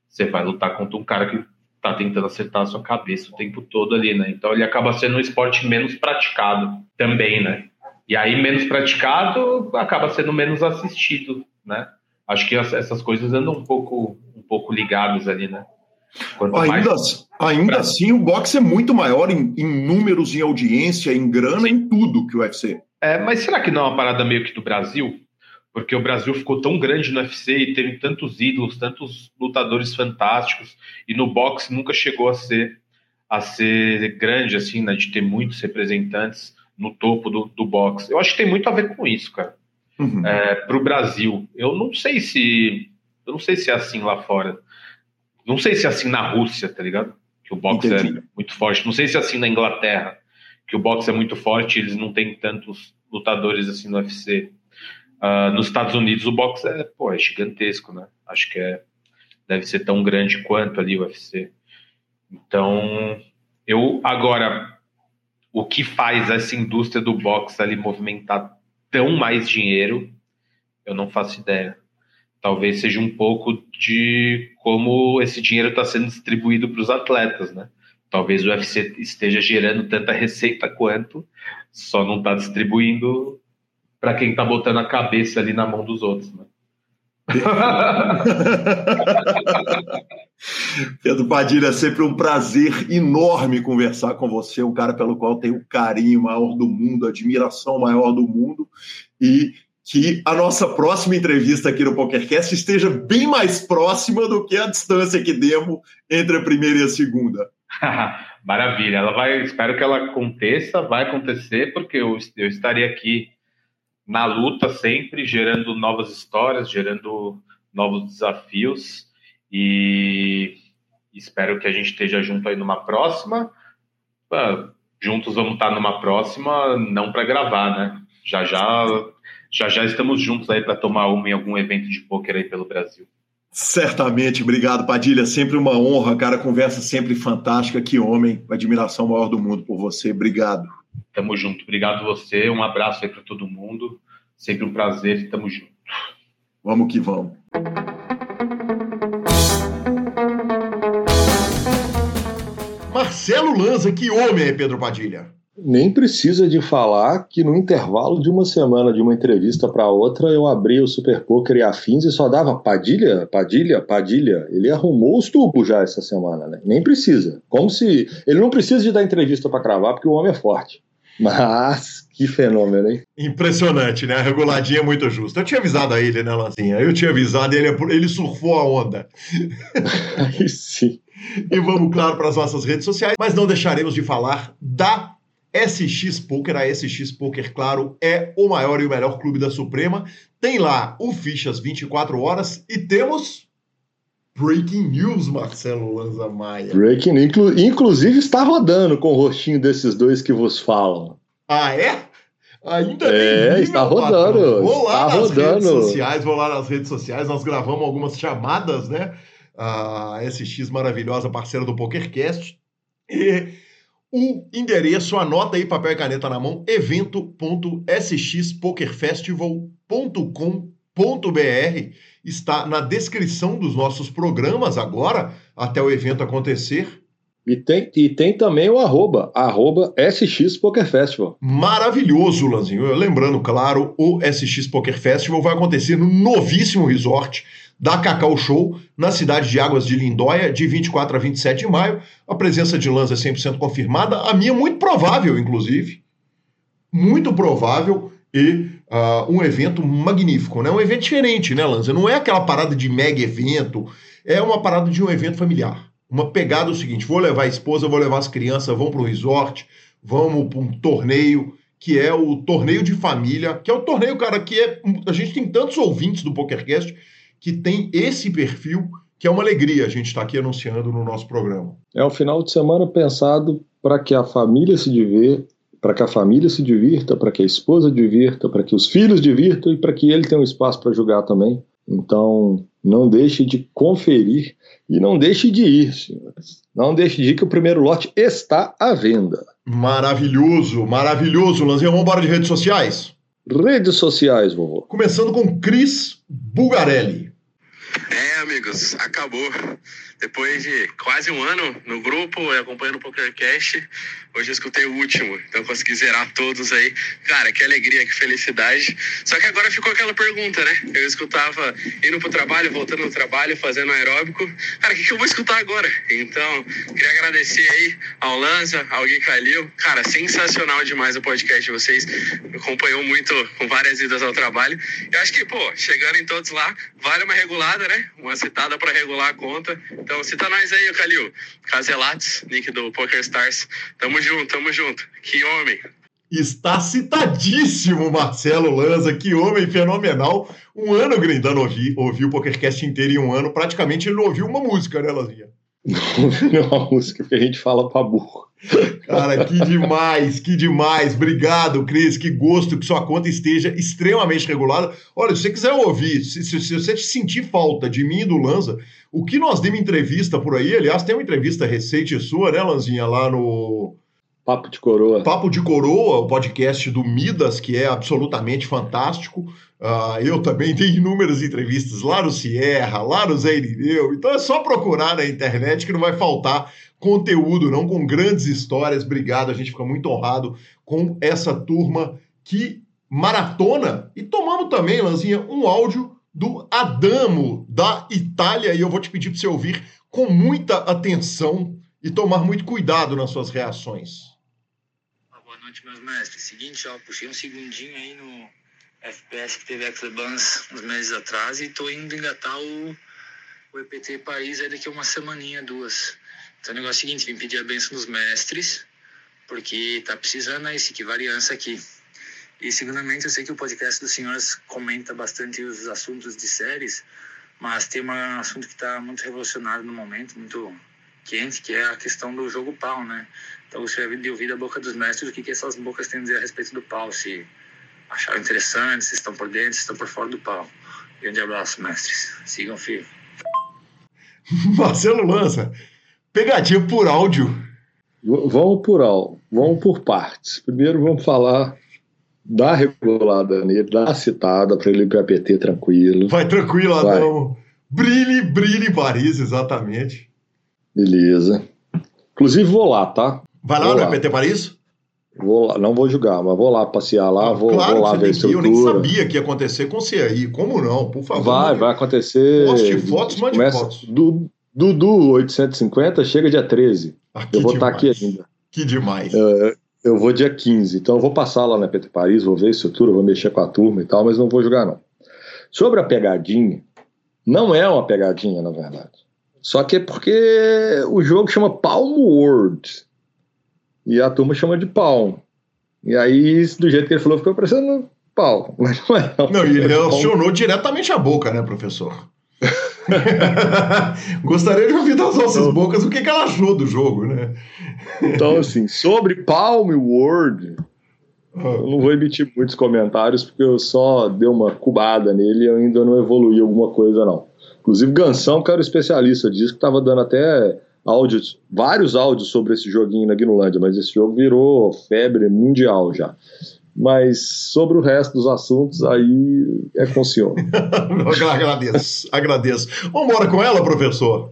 Você vai lutar contra um cara que tá tentando acertar a sua cabeça o tempo todo ali, né? Então ele acaba sendo um esporte menos praticado também, né? E aí, menos praticado, acaba sendo menos assistido, né? Acho que essas coisas andam um pouco, um pouco ligadas ali, né? Quanto ainda mais... ainda assim, o boxe é muito maior em, em, números, em audiência, em grana, em tudo que o UFC. É, mas será que não é uma parada meio que do Brasil? Porque o Brasil ficou tão grande no UFC e teve tantos ídolos, tantos lutadores fantásticos, e no boxe nunca chegou a ser a ser grande, assim, né, de ter muitos representantes no topo do, do boxe. Eu acho que tem muito a ver com isso, cara. Uhum. É, para o Brasil, eu não sei se eu não sei se é assim lá fora. Não sei se é assim na Rússia, tá ligado? Que o boxe é Entendi. é muito forte. Não sei se é assim na Inglaterra, que o boxe é muito forte eles não têm tantos lutadores assim no UFC. Uh, ah, nos Estados Unidos o boxe é, pô, é gigantesco, né? Acho que é, deve ser tão grande quanto ali o UFC. Então, eu agora o que faz essa indústria do boxe ali movimentar tão mais dinheiro, eu não faço ideia talvez seja um pouco de como esse dinheiro está sendo distribuído para os atletas, né? Talvez o UFC esteja gerando tanta receita quanto, só não está distribuindo para quem está botando a cabeça ali na mão dos outros, né? Pedro Padilha, é sempre um prazer enorme conversar com você, um cara pelo qual tenho o carinho maior do mundo, admiração maior do mundo, e que a nossa próxima entrevista aqui no PokerCast esteja bem mais próxima do que a distância que devo entre a primeira e a segunda. Maravilha, ela vai, espero que ela aconteça, vai acontecer, porque eu, eu estarei aqui na luta sempre, gerando novas histórias, gerando novos desafios e espero que a gente esteja junto aí numa próxima. Ah, juntos vamos estar numa próxima, não para gravar, né? Já já já já estamos juntos aí para tomar uma em algum evento de pôquer aí pelo Brasil. Certamente, obrigado, Padilha. Sempre uma honra, cara. Conversa sempre fantástica. Que homem, admiração maior do mundo por você. Obrigado. Tamo junto. Obrigado você. Um abraço aí para todo mundo. Sempre um prazer tamo junto. Vamos que vamos. Marcelo Lanza, que homem é Pedro Padilha? Nem precisa de falar que no intervalo de uma semana de uma entrevista para outra eu abri o Super Poker e afins e só dava Padilha, Padilha, Padilha. Ele arrumou os tubos já essa semana, né? Nem precisa. Como se ele não precisa de dar entrevista para cravar porque o homem é forte. Mas que fenômeno, hein? Impressionante, né? A reguladinha é muito justa. Eu tinha avisado a ele, né, Lanzinha? Eu tinha avisado, ele, ele surfou a onda. Aí sim. E vamos, claro, para as nossas redes sociais, mas não deixaremos de falar da SX Poker. A SX Poker, claro, é o maior e o melhor clube da Suprema. Tem lá o Fichas 24 horas e temos Breaking News, Marcelo Lanza Maia. Breaking inclu inclusive está rodando com o rostinho desses dois que vos falam. Ah, é? Ainda é, está rodando. Vou lá está nas rodando. redes sociais, vou lá nas redes sociais, nós gravamos algumas chamadas, né? A SX maravilhosa, parceira do PokerCast. E o endereço, anota aí, papel e caneta na mão, evento.sxpokerfestival.com.br está na descrição dos nossos programas agora, até o evento acontecer. E tem, e tem também o arroba, arroba SX Poker Festival. Maravilhoso, Lanzinho. Lembrando, claro, o SX Poker Festival vai acontecer no novíssimo resort da Cacau Show, na cidade de Águas de Lindóia, de 24 a 27 de maio. A presença de Lanza é 100% confirmada, a minha muito provável, inclusive. Muito provável e uh, um evento magnífico, né? Um evento diferente, né, Lanza? Não é aquela parada de mega evento, é uma parada de um evento familiar. Uma pegada o seguinte: vou levar a esposa, vou levar as crianças, vamos para um resort, vamos para um torneio, que é o torneio de família, que é o torneio, cara, que é. A gente tem tantos ouvintes do PokerCast que tem esse perfil, que é uma alegria a gente estar tá aqui anunciando no nosso programa. É um final de semana pensado para que a família se divirta, para que a família se divirta, para que a esposa divirta, para que os filhos divirtam e para que ele tenha um espaço para jogar também. Então, não deixe de conferir e não deixe de ir, senhores. Não deixe de ir que o primeiro lote está à venda. Maravilhoso, maravilhoso. Lanzinho, vamos embora de redes sociais? Redes sociais, vovô. Começando com Cris Bugarelli. É, amigos, acabou. Depois de quase um ano no grupo, acompanhando o PokerCast, hoje eu escutei o último, então consegui zerar todos aí. Cara, que alegria, que felicidade. Só que agora ficou aquela pergunta, né? Eu escutava indo pro trabalho, voltando no trabalho, fazendo aeróbico. Cara, o que, que eu vou escutar agora? Então, queria agradecer aí ao Lanza, ao Gui Calil. Cara, sensacional demais o podcast de vocês. Me acompanhou muito com várias idas ao trabalho. Eu acho que, pô, chegando em todos lá, vale uma regulada, né? Uma citada para regular a conta. Então cita nós aí, Calil. Caselates, nick do PokerStars. Tamo junto, tamo junto. Que homem. Está citadíssimo, Marcelo Lanza. Que homem fenomenal. Um ano grindando ouvir, ouviu o PokerCast inteiro em um ano. Praticamente ele não ouviu uma música, né, Lanzinha? Não ouviu uma música que a gente fala pra burro. Cara, que demais, que demais. Obrigado, Cris. Que gosto que sua conta esteja extremamente regulada. Olha, se você quiser ouvir, se, se, se você sentir falta de mim e do Lanza, o que nós demos entrevista por aí, aliás, tem uma entrevista recente sua, né, Lanzinha, lá no. Papo de Coroa. Papo de Coroa, o podcast do Midas, que é absolutamente fantástico. Uh, eu também dei inúmeras entrevistas lá no Sierra, lá no Zé Irineu. Então é só procurar na internet que não vai faltar conteúdo, não com grandes histórias. Obrigado, a gente fica muito honrado com essa turma que maratona. E tomamos também, Lanzinha, um áudio do Adamo, da Itália, e eu vou te pedir para você ouvir com muita atenção e tomar muito cuidado nas suas reações. Boa noite, meus mestres. Seguinte, ó, puxei um segundinho aí no FPS que teve Exlebans uns meses atrás e tô indo engatar o, o EPT Paris aí daqui a uma semaninha, duas. Então o negócio é o seguinte, vim pedir a benção dos mestres, porque tá precisando aí, que variância aqui. E, segundamente, eu sei que o podcast dos senhores comenta bastante os assuntos de séries, mas tem um assunto que está muito revolucionário no momento, muito quente, que é a questão do jogo pau, né? Então, você de ouvir da boca dos mestres o que, que essas bocas têm a dizer a respeito do pau, se acharam interessante, se estão por dentro, se estão por fora do pau. Grande abraço, mestres. Sigam firme. Marcelo Lança, pegadinha por áudio. V vamos por áudio, vamos por partes. Primeiro vamos falar dá regulada nele, dá citada para ele ir para PT tranquilo. Vai tranquilo, Adão. Brilhe, brilhe Paris, exatamente. Beleza. Inclusive vou lá, tá? Vai lá vou no lá. PT Paris? Vou lá, não vou julgar, mas vou lá passear lá, vou, claro vou lá ver que Eu nem sabia que ia acontecer com você aí. Como não? Por favor. Vai, vai acontecer. Poste fotos, mande Começa- fotos. Du- Dudu 850 chega dia 13. Ah, Eu vou estar demais. aqui ainda. Que demais. É, Eu vou dia 15, então eu vou passar lá na PT Paris, vou ver a estrutura, vou mexer com a turma e tal, mas não vou jogar não. Sobre a pegadinha, não é uma pegadinha, na verdade. Só que é porque o jogo chama Palm World. E a turma chama de Palm. E aí, do jeito que ele falou, ficou parecendo pau. Mas não é. Não, não e ele relacionou diretamente a boca, né, professor? Gostaria de ouvir das nossas então, bocas o que, que ela achou do jogo, né? Então, assim, sobre Palm World, ah. eu não vou emitir muitos comentários porque eu só dei uma cubada nele e eu ainda não evoluí alguma coisa, não. Inclusive, Gansão, que era o especialista disso, que estava dando até áudios, vários áudios sobre esse joguinho na Guinolândia, mas esse jogo virou febre mundial já. Mas sobre o resto dos assuntos, aí é com o senhor. agradeço, agradeço. Vamos embora com ela, professor?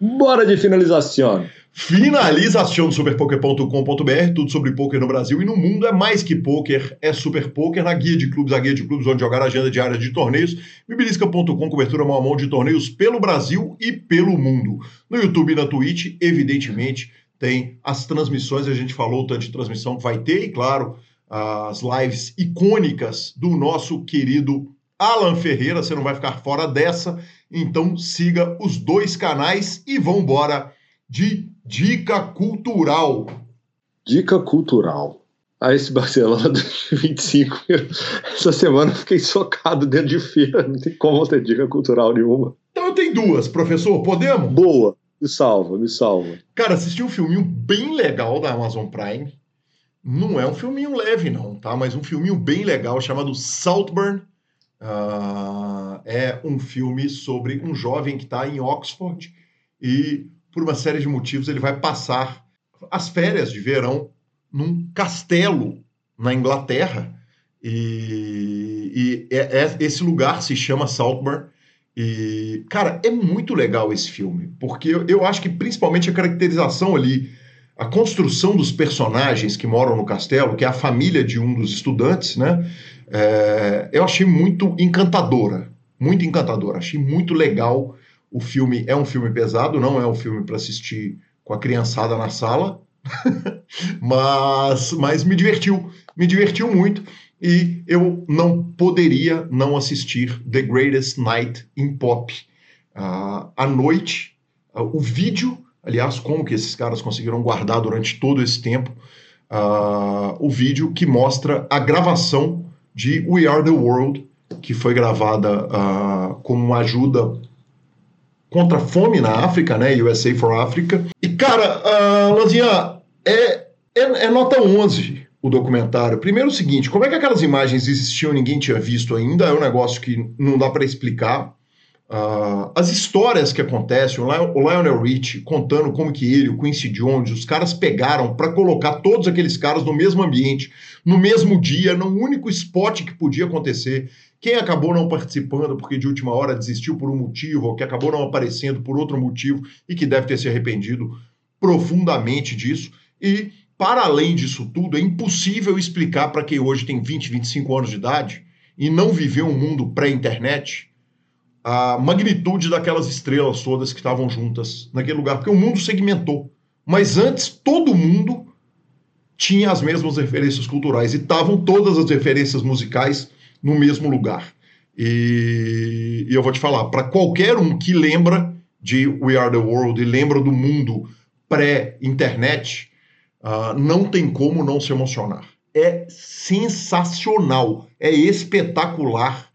Bora de finalização. Finalização do superpoker.com.br, tudo sobre poker no Brasil e no mundo. É mais que poker, é super poker. Na guia de clubes, a guia de clubes onde jogar a agenda diária de torneios, bibilisca.com, cobertura mão a mão de torneios pelo Brasil e pelo mundo. No YouTube e na Twitch, evidentemente, tem as transmissões, a gente falou o tanto de transmissão que vai ter, e claro, as lives icônicas do nosso querido Alan Ferreira, você não vai ficar fora dessa, então siga os dois canais e vamos embora de dica cultural. Dica cultural. Ah, esse Barcelona 2025, essa semana eu fiquei socado dentro de feira, não tem como ter dica cultural nenhuma. Então eu tenho duas, professor, podemos? Boa, me salva, me salva. Cara, assisti um filminho bem legal da Amazon Prime, não é um filminho leve, não, tá? Mas um filminho bem legal chamado Saltburn. Uh, é um filme sobre um jovem que está em Oxford e, por uma série de motivos, ele vai passar as férias de verão num castelo na Inglaterra. E, e é, é, esse lugar se chama Saltburn. E, cara, é muito legal esse filme, porque eu, eu acho que principalmente a caracterização ali a construção dos personagens que moram no castelo, que é a família de um dos estudantes, né? É, eu achei muito encantadora, muito encantadora. Achei muito legal. O filme é um filme pesado, não é um filme para assistir com a criançada na sala, mas, mas me divertiu, me divertiu muito. E eu não poderia não assistir The Greatest Night in Pop. Uh, à noite, uh, o vídeo aliás, como que esses caras conseguiram guardar durante todo esse tempo uh, o vídeo que mostra a gravação de We Are the World, que foi gravada uh, como ajuda contra a fome na África, né? USA for Africa. E, cara, uh, Lanzinha, é, é, é nota 11 o documentário. Primeiro o seguinte, como é que aquelas imagens existiam e ninguém tinha visto ainda? É um negócio que não dá para explicar. Uh, as histórias que acontecem, o Lionel Rich contando como que ele, o Quincy Jones, os caras pegaram para colocar todos aqueles caras no mesmo ambiente, no mesmo dia, num único spot que podia acontecer. Quem acabou não participando porque de última hora desistiu por um motivo, ou que acabou não aparecendo por outro motivo e que deve ter se arrependido profundamente disso. E, para além disso tudo, é impossível explicar para quem hoje tem 20, 25 anos de idade e não viveu um mundo pré-internet a magnitude daquelas estrelas todas que estavam juntas naquele lugar, porque o mundo segmentou. Mas antes, todo mundo tinha as mesmas referências culturais e estavam todas as referências musicais no mesmo lugar. E, e eu vou te falar, para qualquer um que lembra de We Are the World e lembra do mundo pré-internet, uh, não tem como não se emocionar. É sensacional, é espetacular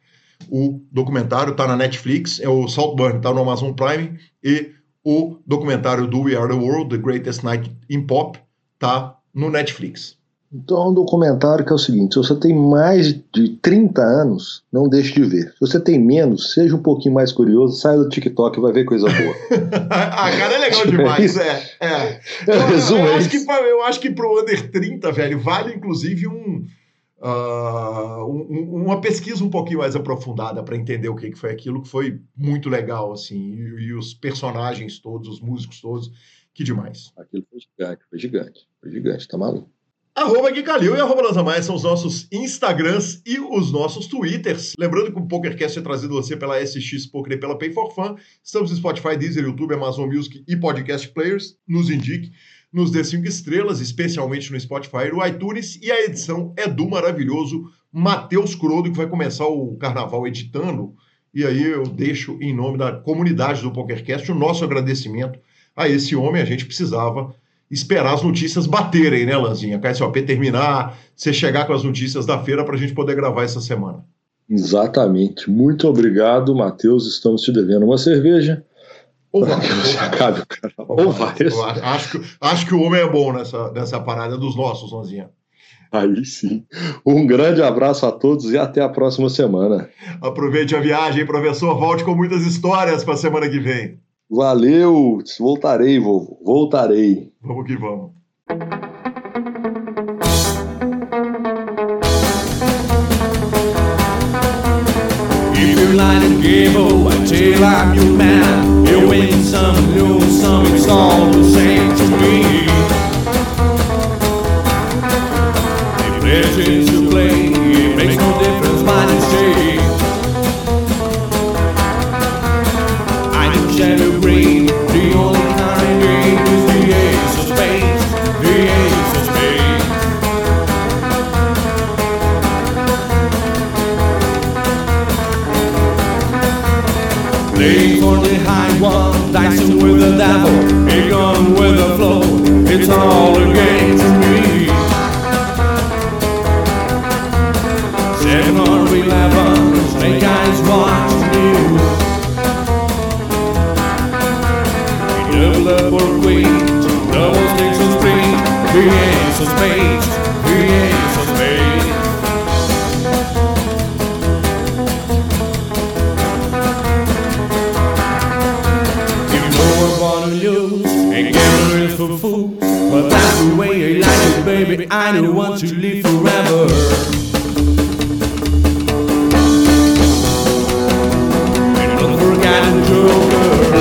o documentário está na Netflix, é o Saltburn, está no Amazon Prime, e o documentário do We Are the World, The Greatest Night in Pop, está no Netflix. Então é um documentário que é o seguinte: se você tem mais de 30 anos, não deixe de ver. Se você tem menos, seja um pouquinho mais curioso, saia do TikTok e vai ver coisa boa. ah, cara, é legal demais. é, é. Eu, eu, eu, acho que, eu acho que pro Under 30, velho, vale inclusive um uh, um, uma pesquisa um pouquinho mais aprofundada para entender o que, que foi aquilo, que foi muito legal, assim, e, e, os personagens todos, os músicos todos, que demais. Aquilo foi gigante, foi gigante, foi gigante, tá maluco? Arroba Gui Calil e arroba Lanzamais são os nossos Instagrams e os nossos Twitters. Lembrando que o PokerCast é trazido você pela SX Poker e pela Pay for Fun. Estamos no Spotify, Deezer, YouTube, Amazon Music e Podcast Players. Nos indique. nos dê cinco estrelas, especialmente no Spotify e no iTunes. E a edição é do maravilhoso Matheus Crodo, que vai começar o carnaval editando. E aí eu deixo, em nome da comunidade do PokerCast, o nosso agradecimento a esse homem. A gente precisava esperar as notícias baterem, né, Lanzinha? KSOP terminar, você chegar com as notícias da feira para a gente poder gravar essa semana. Exatamente. Muito obrigado, Matheus. Estamos te devendo uma cerveja. Ou vai. Ou. Acho, acho que o homem é bom nessa, nessa parada dos nossos, Lanzinha. Aí sim. Um grande abraço a todos e até a próxima semana. Aproveite a viagem, professor. Volte com muitas histórias para a semana que vem. Valeu. Voltarei, vovô. Voltarei. Vamos que vamos. If you're lying game, oh, I tell I'm your man. You win some, lose some, it's all the same to me. Dicing with the devil, a gun with the flow, it's all a game to me. Seven or eleven, snake eyes watching you. Double up or queen, double sticks spring, three ace of spades, I don't want to live forever. Unforgotten Joker.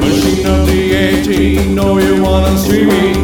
Machine of the 18, know you wanna see me.